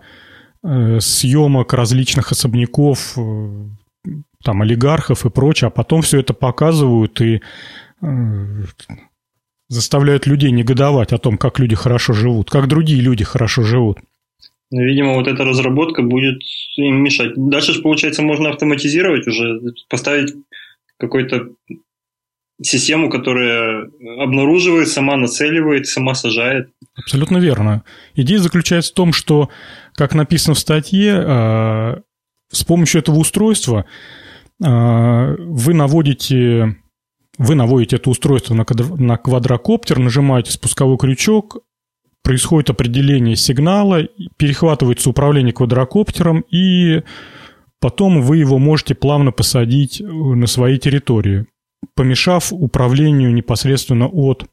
съемок различных особняков, э, там, олигархов и прочее, а потом все это показывают и э, заставляют людей негодовать о том, как люди хорошо живут, как другие люди хорошо живут. Ну, видимо, вот эта разработка будет им мешать. Дальше же, получается, можно автоматизировать уже, поставить какой-то систему, которая обнаруживает, сама нацеливает, сама сажает. Абсолютно верно. Идея заключается в том, что, как написано в статье, а, с помощью этого устройства а, вы наводите, вы наводите это устройство на квадрокоптер, нажимаете спусковой крючок, происходит определение сигнала, перехватывается управление квадрокоптером, и потом вы его можете плавно посадить на своей территории помешав управлению непосредственно от,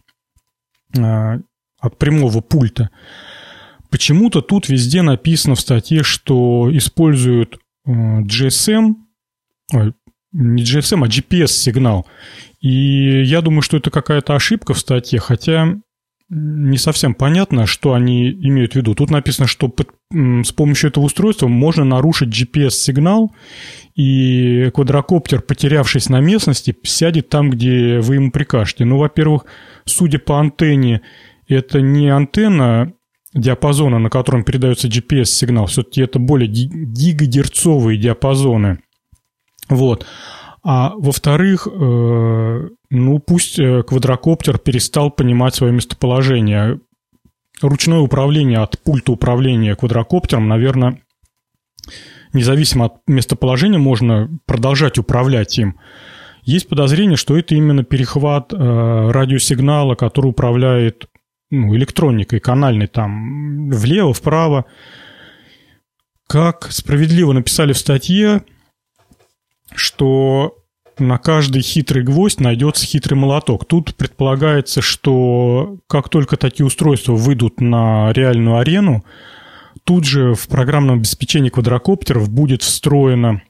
а, от прямого пульта. Почему-то тут везде написано в статье, что используют а, GSM, не GSM, а GPS-сигнал. И я думаю, что это какая-то ошибка в статье, хотя не совсем понятно, что они имеют в виду. Тут написано, что с помощью этого устройства можно нарушить GPS-сигнал, и квадрокоптер, потерявшись на местности, сядет там, где вы ему прикажете. Ну, во-первых, судя по антенне, это не антенна диапазона, на котором передается GPS-сигнал. Все-таки это более гигагерцовые диапазоны. Вот. А во-вторых, э, ну пусть э, квадрокоптер перестал понимать свое местоположение. Ручное управление от пульта управления квадрокоптером, наверное, независимо от местоположения, можно продолжать управлять им. Есть подозрение, что это именно перехват э, радиосигнала, который управляет ну, электроникой, канальной, там, влево, вправо. Как справедливо написали в статье, что на каждый хитрый гвоздь найдется хитрый молоток. Тут предполагается, что как только такие устройства выйдут на реальную арену, тут же в программном обеспечении квадрокоптеров будет встроено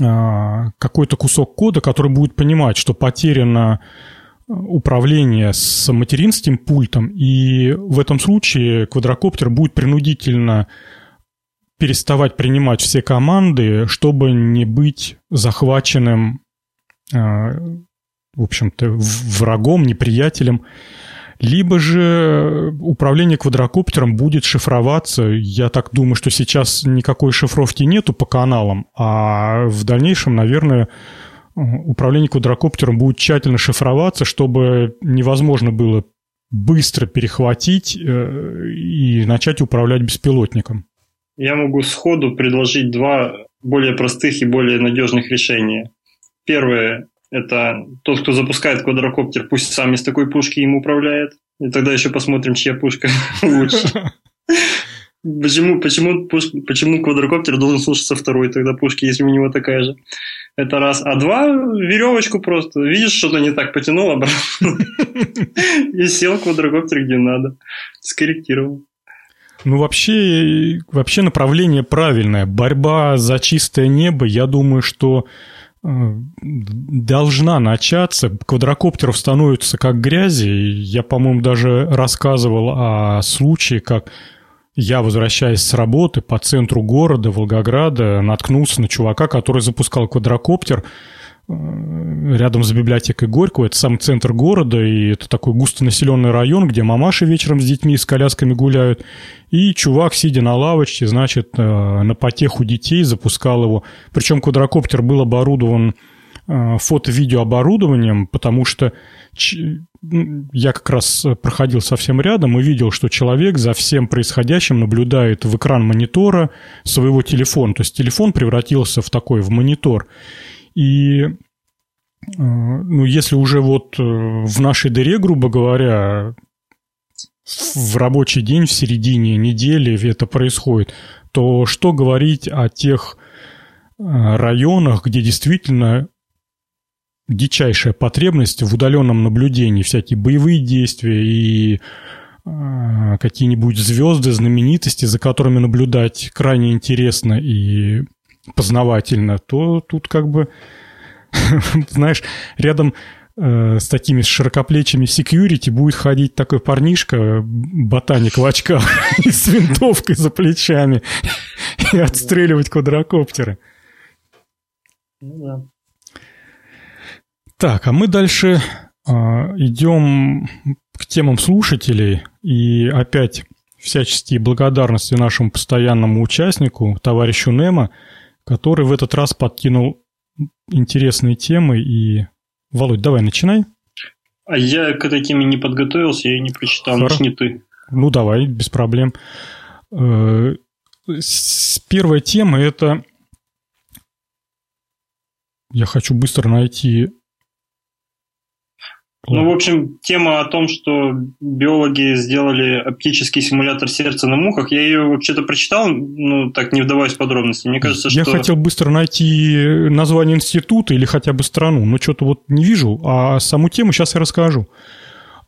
а, какой-то кусок кода, который будет понимать, что потеряно управление с материнским пультом, и в этом случае квадрокоптер будет принудительно переставать принимать все команды, чтобы не быть захваченным, а, в общем-то, врагом, неприятелем. Либо же управление квадрокоптером будет шифроваться. Я так думаю, что сейчас никакой шифровки нету по каналам, а в дальнейшем, наверное, управление квадрокоптером будет тщательно шифроваться, чтобы невозможно было быстро перехватить э, и начать управлять беспилотником. Я могу сходу предложить два более простых и более надежных решения. Первое – это тот, кто запускает квадрокоптер, пусть сам из такой пушки им управляет. И тогда еще посмотрим, чья пушка лучше. Почему, почему, почему квадрокоптер должен слушаться второй тогда пушки, если у него такая же? Это раз. А два, веревочку просто. Видишь, что-то не так потянул обратно. И сел квадрокоптер где надо. Скорректировал. Ну, вообще, вообще направление правильное. Борьба за чистое небо, я думаю, что э, должна начаться. Квадрокоптеров становится как грязи. Я, по-моему, даже рассказывал о случае, как я, возвращаясь с работы по центру города, Волгограда, наткнулся на чувака, который запускал квадрокоптер – Э, рядом с библиотекой Горького. Это самый центр города, и это такой густонаселенный район, где мамаши вечером с детьми с колясками гуляют. И чувак, сидя на лавочке, значит, э, на потеху детей запускал его. Причем квадрокоптер был оборудован э, фото-видеооборудованием, потому что я как раз проходил совсем рядом и видел, что человек за всем происходящим наблюдает в экран монитора своего телефона. То есть телефон превратился в такой, в монитор. И ну, если уже вот э, в нашей дыре, грубо говоря, в рабочий день, в середине недели это происходит, то что говорить о тех э, районах, где действительно дичайшая потребность в удаленном наблюдении, всякие боевые действия и какие-нибудь звезды, знаменитости, за которыми наблюдать крайне интересно и познавательно, то тут как бы, знаешь, рядом э, с такими широкоплечими секьюрити будет ходить такой парнишка, ботаник в очках, и с винтовкой за плечами, и отстреливать квадрокоптеры. Ну да. Так, а мы дальше э, идем к темам слушателей, и опять всяческие благодарности нашему постоянному участнику, товарищу Немо, который в этот раз подкинул интересные темы. И, Володь, давай начинай. А я к этой теме не подготовился, я не прочитал, Хорошо. не ты. Ну, давай, без проблем. Э, первая тема – это... Я хочу быстро найти ну, в общем, тема о том, что биологи сделали оптический симулятор сердца на мухах, я ее вообще-то прочитал, ну, так не вдаваясь в подробности. Мне кажется, я что... Я хотел быстро найти название института или хотя бы страну, но что-то вот не вижу, а саму тему сейчас я расскажу.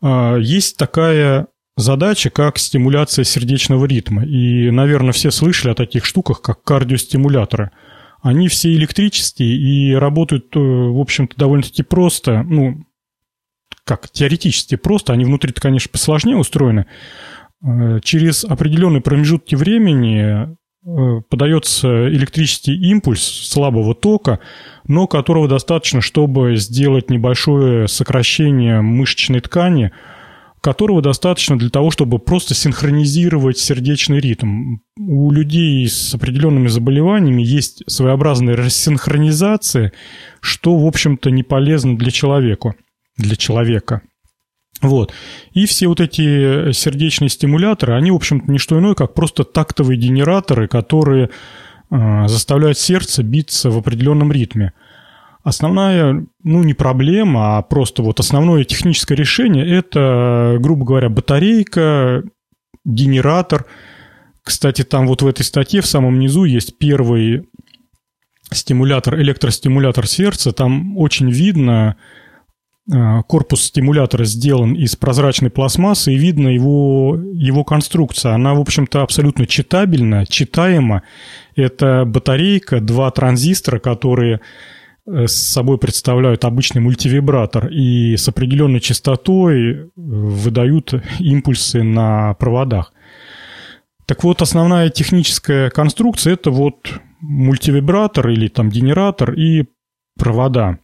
А, есть такая задача, как стимуляция сердечного ритма. И, наверное, все слышали о таких штуках, как кардиостимуляторы. Они все электрические и работают, э, в общем-то, довольно-таки просто. Ну, как теоретически просто, они внутри-то, конечно, посложнее устроены. Э, через определенные промежутки времени э, подается электрический импульс слабого тока, но которого достаточно, чтобы сделать небольшое сокращение мышечной ткани, которого достаточно для того, чтобы просто синхронизировать сердечный ритм. У людей с определенными заболеваниями есть своеобразная рассинхронизация, что, в общем-то, не полезно для человека. Для человека. Вот. И все вот эти сердечные стимуляторы, они, в общем-то, не что иное, как просто тактовые генераторы, которые э, заставляют сердце биться в определенном ритме. Основная, ну, не проблема, а просто вот основное техническое решение – это, грубо говоря, батарейка, генератор. Кстати, там вот в этой статье в самом низу есть первый стимулятор, электростимулятор сердца. Там очень видно, корпус стимулятора сделан из прозрачной пластмассы, и видно его, его конструкция. Она, в общем-то, абсолютно читабельна, читаема. Это батарейка, два транзистора, которые Э, с собой представляют обычный мультивибратор и с определенной частотой э, выдают импульсы на проводах. Так вот, основная техническая конструкция – это вот мультивибратор или там генератор и провода.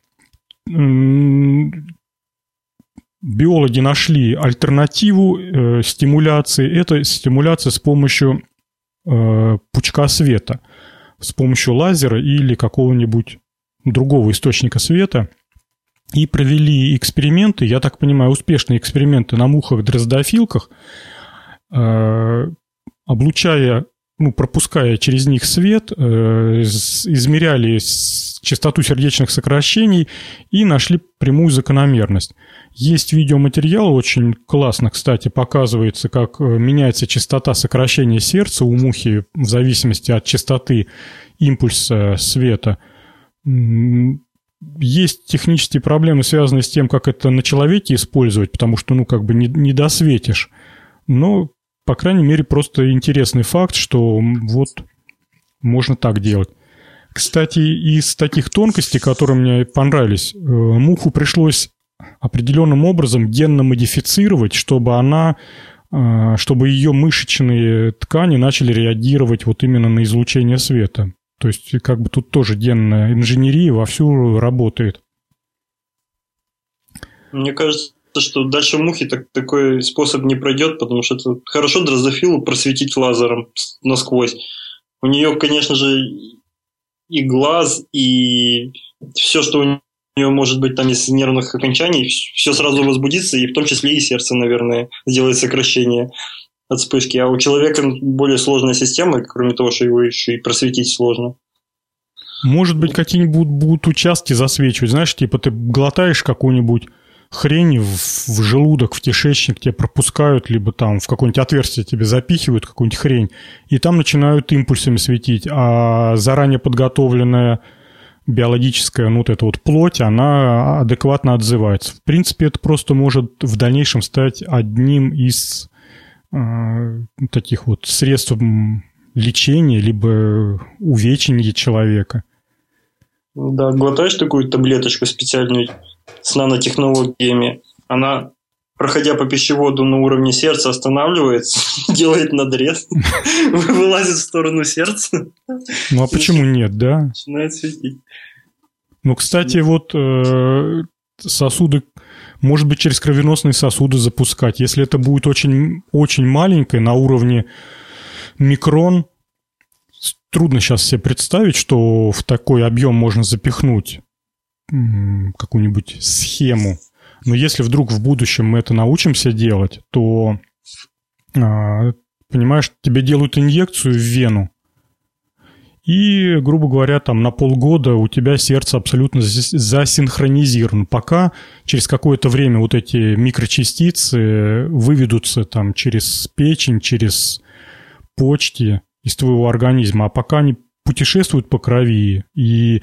Биологи нашли альтернативу э, стимуляции. Это стимуляция с помощью э, пучка света, с помощью лазера или какого-нибудь другого источника света и провели эксперименты, я так понимаю, успешные эксперименты на мухах-дроздофилках, э, облучая, ну, пропуская через них свет, э, измеряли частоту сердечных сокращений и нашли прямую закономерность. Есть видеоматериал, очень классно, кстати, показывается, как э, меняется частота сокращения сердца у мухи в зависимости от частоты импульса света – есть технические проблемы, связанные с тем, как это на человеке использовать, потому что, ну, как бы не, не досветишь. Но, по крайней мере, просто интересный факт, что вот можно так делать. Кстати, из таких тонкостей, которые мне понравились, э, муху пришлось определенным образом генно модифицировать, чтобы она э, чтобы ее мышечные ткани начали реагировать вот именно на излучение света. То есть, как бы тут тоже генная инженерия вовсю работает. Мне кажется, что дальше мухи так, такой способ не пройдет, потому что это хорошо дрозофилу просветить лазером насквозь. У нее, конечно же, и глаз, и все, что у нее может быть там из нервных окончаний, все сразу возбудится, и в том числе и сердце, наверное, сделает сокращение от вспышки, а у человека более сложная система, кроме того, что его еще и просветить сложно. Может быть, какие-нибудь будут участки засвечивать, знаешь, типа ты глотаешь какую-нибудь хрень в, в желудок, в кишечник тебе пропускают, либо там в какое-нибудь отверстие тебе запихивают какую-нибудь хрень, и там начинают импульсами светить, а заранее подготовленная биологическая, ну, вот эта вот плоть, она адекватно отзывается. В принципе, это просто может в дальнейшем стать одним из Э, таких вот средств лечения, либо увечения человека. Да, глотаешь такую таблеточку специальную с нанотехнологиями, она, проходя по пищеводу на уровне сердца, останавливается, делает надрез, вылазит в сторону сердца. Ну а почему нет, да? Начинает светить. Ну, кстати, вот э, сосуды может быть, через кровеносные сосуды запускать. Если это будет очень, очень маленькое, на уровне микрон, трудно сейчас себе представить, что в такой объем можно запихнуть какую-нибудь схему. Но если вдруг в будущем мы это научимся делать, то, а, понимаешь, тебе делают инъекцию в вену, и, грубо говоря, там на полгода у тебя сердце абсолютно засинхронизировано. Пока через какое-то время вот эти микрочастицы выведутся там через печень, через почки из твоего организма, а пока они путешествуют по крови и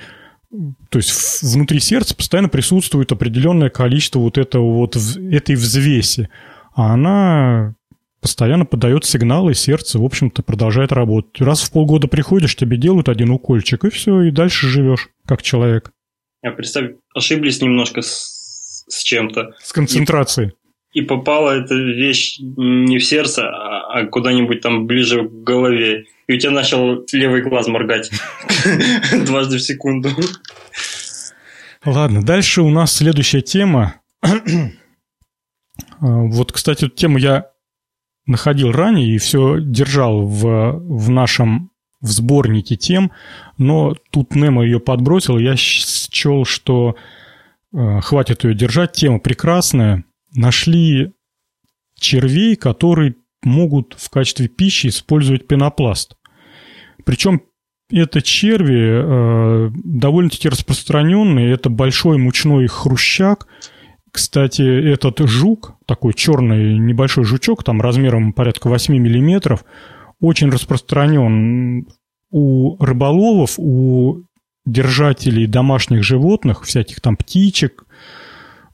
то есть внутри сердца постоянно присутствует определенное количество вот этого вот этой взвеси, а она постоянно подает сигналы, и сердце, в общем-то, продолжает работать. Раз в полгода приходишь, тебе делают один укольчик, и все, и дальше живешь, как человек. Я представь, ошиблись немножко с, с чем-то. С концентрацией. И, и попала эта вещь не в сердце, а, а куда-нибудь там ближе к голове. И у тебя начал левый глаз моргать дважды в секунду. Ладно, дальше у нас следующая тема. Вот, кстати, эту тему я находил ранее и все держал в, в нашем в сборнике тем, но тут Немо ее подбросил, я счел, что э, хватит ее держать, тема прекрасная. Нашли червей, которые могут в качестве пищи использовать пенопласт. Причем это черви э, довольно-таки распространенные. Это большой мучной хрущак. Кстати, этот жук, такой черный небольшой жучок, там размером порядка 8 миллиметров, очень распространен у рыболовов, у держателей домашних животных, всяких там птичек,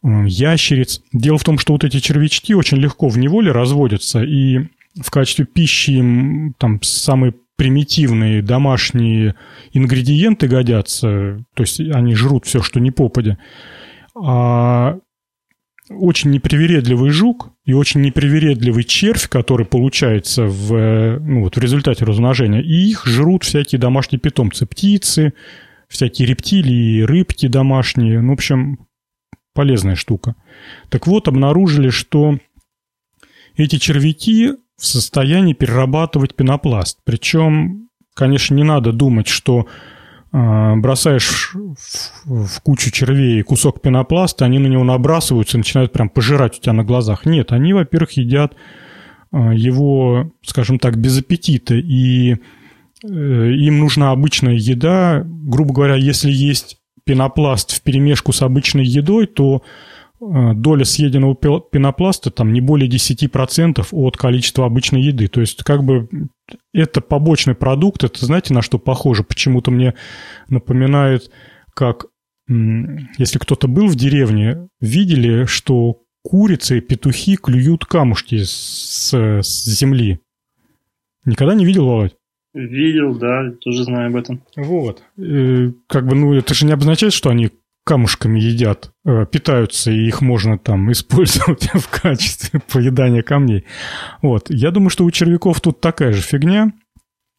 ящериц. Дело в том, что вот эти червячки очень легко в неволе разводятся, и в качестве пищи им там самые примитивные домашние ингредиенты годятся, то есть они жрут все, что не попадя. А очень непривередливый жук и очень непривередливый червь, который получается в, ну, вот в результате размножения, и их жрут всякие домашние питомцы, птицы, всякие рептилии, рыбки домашние, ну, в общем, полезная штука. Так вот, обнаружили, что эти червяки в состоянии перерабатывать пенопласт. Причем, конечно, не надо думать, что э, бросаешь в, в кучу червей кусок пенопласта, они на него набрасываются и начинают прям пожирать у тебя на глазах. Нет, они, во-первых, едят э, его, скажем так, без аппетита. И э, им нужна обычная еда. Грубо говоря, если есть пенопласт в перемешку с обычной едой, то Э, доля съеденного пенопласта там не более 10% от количества обычной еды. То есть как бы это побочный продукт, это знаете на что похоже? Почему-то мне напоминает, как если кто-то был в деревне, видели, что курицы и петухи клюют камушки с, с земли. Никогда не видел, Володь? Видел, да, тоже знаю об этом. Вот. И, как бы, ну, это же не обозначает, что они камушками едят, э, питаются, и их можно там использовать в качестве поедания камней. Вот. Я думаю, что у червяков тут такая же фигня.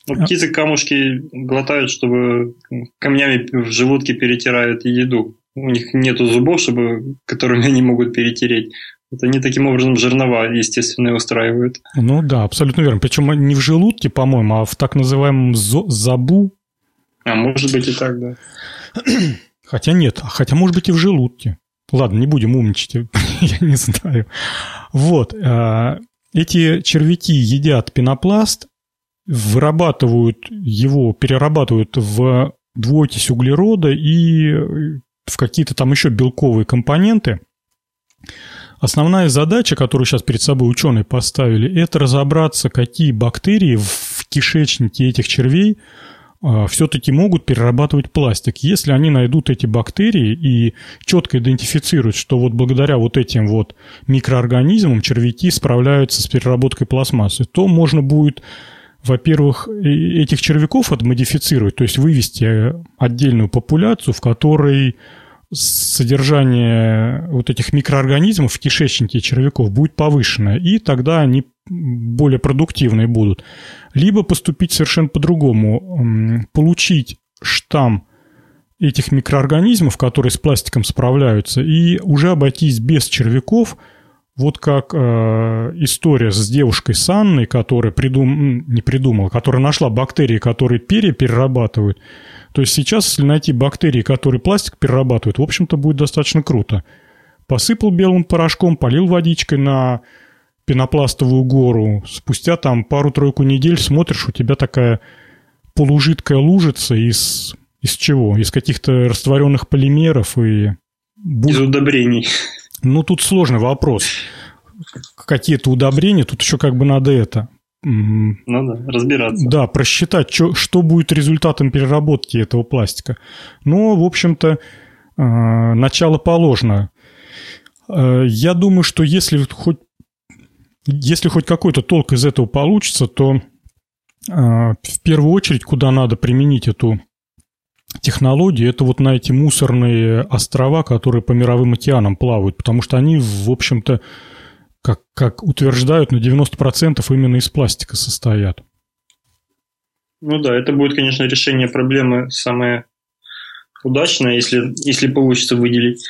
Ну, птицы камушки глотают, чтобы камнями в желудке перетирают еду. У них нету зубов, чтобы, которыми они могут перетереть. Вот они таким образом жернова естественные устраивают. Ну да, абсолютно верно. Причем не в желудке, по-моему, а в так называемом забу. А может быть и так, да. Хотя нет, хотя может быть и в желудке. Ладно, не будем умничать, я не знаю. Вот, а, эти червяки едят пенопласт, вырабатывают его, перерабатывают в двуокись углерода и в какие-то там еще белковые компоненты. Основная задача, которую сейчас перед собой ученые поставили, это разобраться, какие бактерии в кишечнике этих червей а, все-таки могут перерабатывать пластик. Если они найдут эти бактерии и четко идентифицируют, что вот благодаря вот этим вот микроорганизмам червяки справляются с переработкой пластмассы, то можно будет во-первых, этих червяков отмодифицировать, то есть вывести отдельную популяцию, в которой содержание вот этих микроорганизмов в кишечнике червяков будет повышенное, и тогда они более продуктивные будут. Либо поступить совершенно по-другому, получить штамм этих микроорганизмов, которые с пластиком справляются, и уже обойтись без червяков, вот как э, история с девушкой Санной, которая придум... не придумала, которая нашла бактерии, которые перья перерабатывают, то есть сейчас, если найти бактерии, которые пластик перерабатывают, в общем-то, будет достаточно круто. Посыпал белым порошком, полил водичкой на пенопластовую гору. Спустя там пару-тройку недель смотришь, у тебя такая полужидкая лужица из, из чего? Из каких-то растворенных полимеров и... Из удобрений. Ну, тут сложный вопрос. Какие-то удобрения, тут еще как бы надо это ну да, разбираться. Да, просчитать, что, что будет результатом переработки этого пластика. Но, в общем-то, э, начало положено. Э, я думаю, что если хоть, если хоть какой-то толк из этого получится, то э, в первую очередь, куда надо применить эту технологию, это вот на эти мусорные острова, которые по мировым океанам плавают, потому что они, в общем-то, как, как утверждают, на 90% именно из пластика состоят. Ну да, это будет, конечно, решение проблемы самое удачное, если, если получится выделить.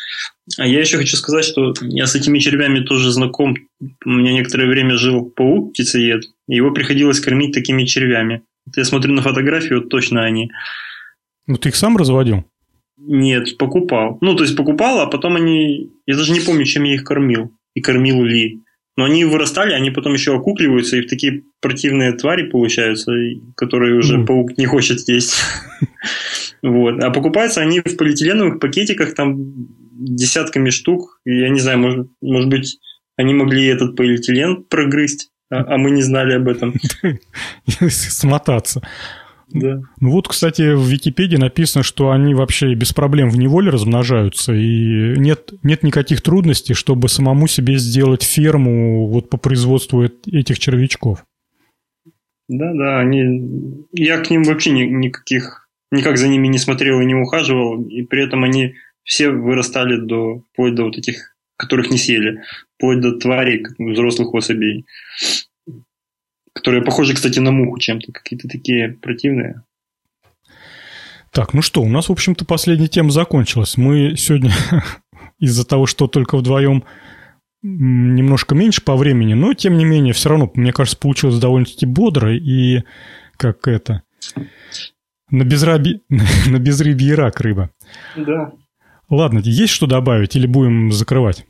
А я еще хочу сказать, что я с этими червями тоже знаком. У меня некоторое время жил паук птицеед, и его приходилось кормить такими червями. Я смотрю на фотографии, вот точно они. Ну, ты их сам разводил? Нет, покупал. Ну, то есть покупал, а потом они... Я даже не помню, чем я их кормил. И кормил ли. Но они вырастали, они потом еще окукливаются, и такие противные твари получаются, которые уже mm. паук не хочет есть. Вот. А покупаются они в полиэтиленовых пакетиках, там десятками штук. Я не знаю, может, может быть, они могли этот полиэтилен прогрызть, а, а мы не знали об этом. Смотаться. Да. Ну вот, кстати, в Википедии написано, что они вообще без проблем в неволе размножаются, и нет, нет никаких трудностей, чтобы самому себе сделать ферму вот по производству этих червячков. Да, да, они... Я к ним вообще ни, никаких... Никак за ними не смотрел и не ухаживал, и при этом они все вырастали до... вплоть до вот этих, которых не съели, вплоть до тварей, взрослых особей которые похожи, кстати, на муху чем-то, какие-то такие противные. Так, ну что, у нас, в общем-то, последняя тема закончилась. Мы сегодня из-за того, что только вдвоем немножко меньше по времени, но, тем не менее, все равно, мне кажется, получилось довольно-таки бодро и как это... На, безраби... на безрыбье рак рыба. Да. Ладно, есть что добавить или будем закрывать?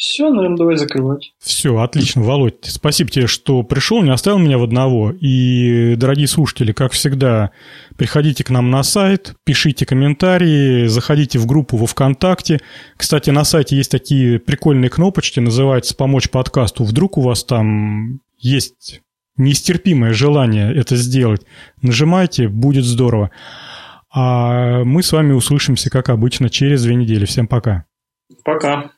Все, наверное, давай закрывать. Все, отлично, Володь. Спасибо тебе, что пришел, не оставил меня в одного. И, дорогие слушатели, как всегда, приходите к нам на сайт, пишите комментарии, заходите в группу во ВКонтакте. Кстати, на сайте есть такие прикольные кнопочки, называется «Помочь подкасту». Вдруг у вас там есть нестерпимое желание это сделать. Нажимайте, будет здорово. А мы с вами услышимся, как обычно, через две недели. Всем пока. Пока.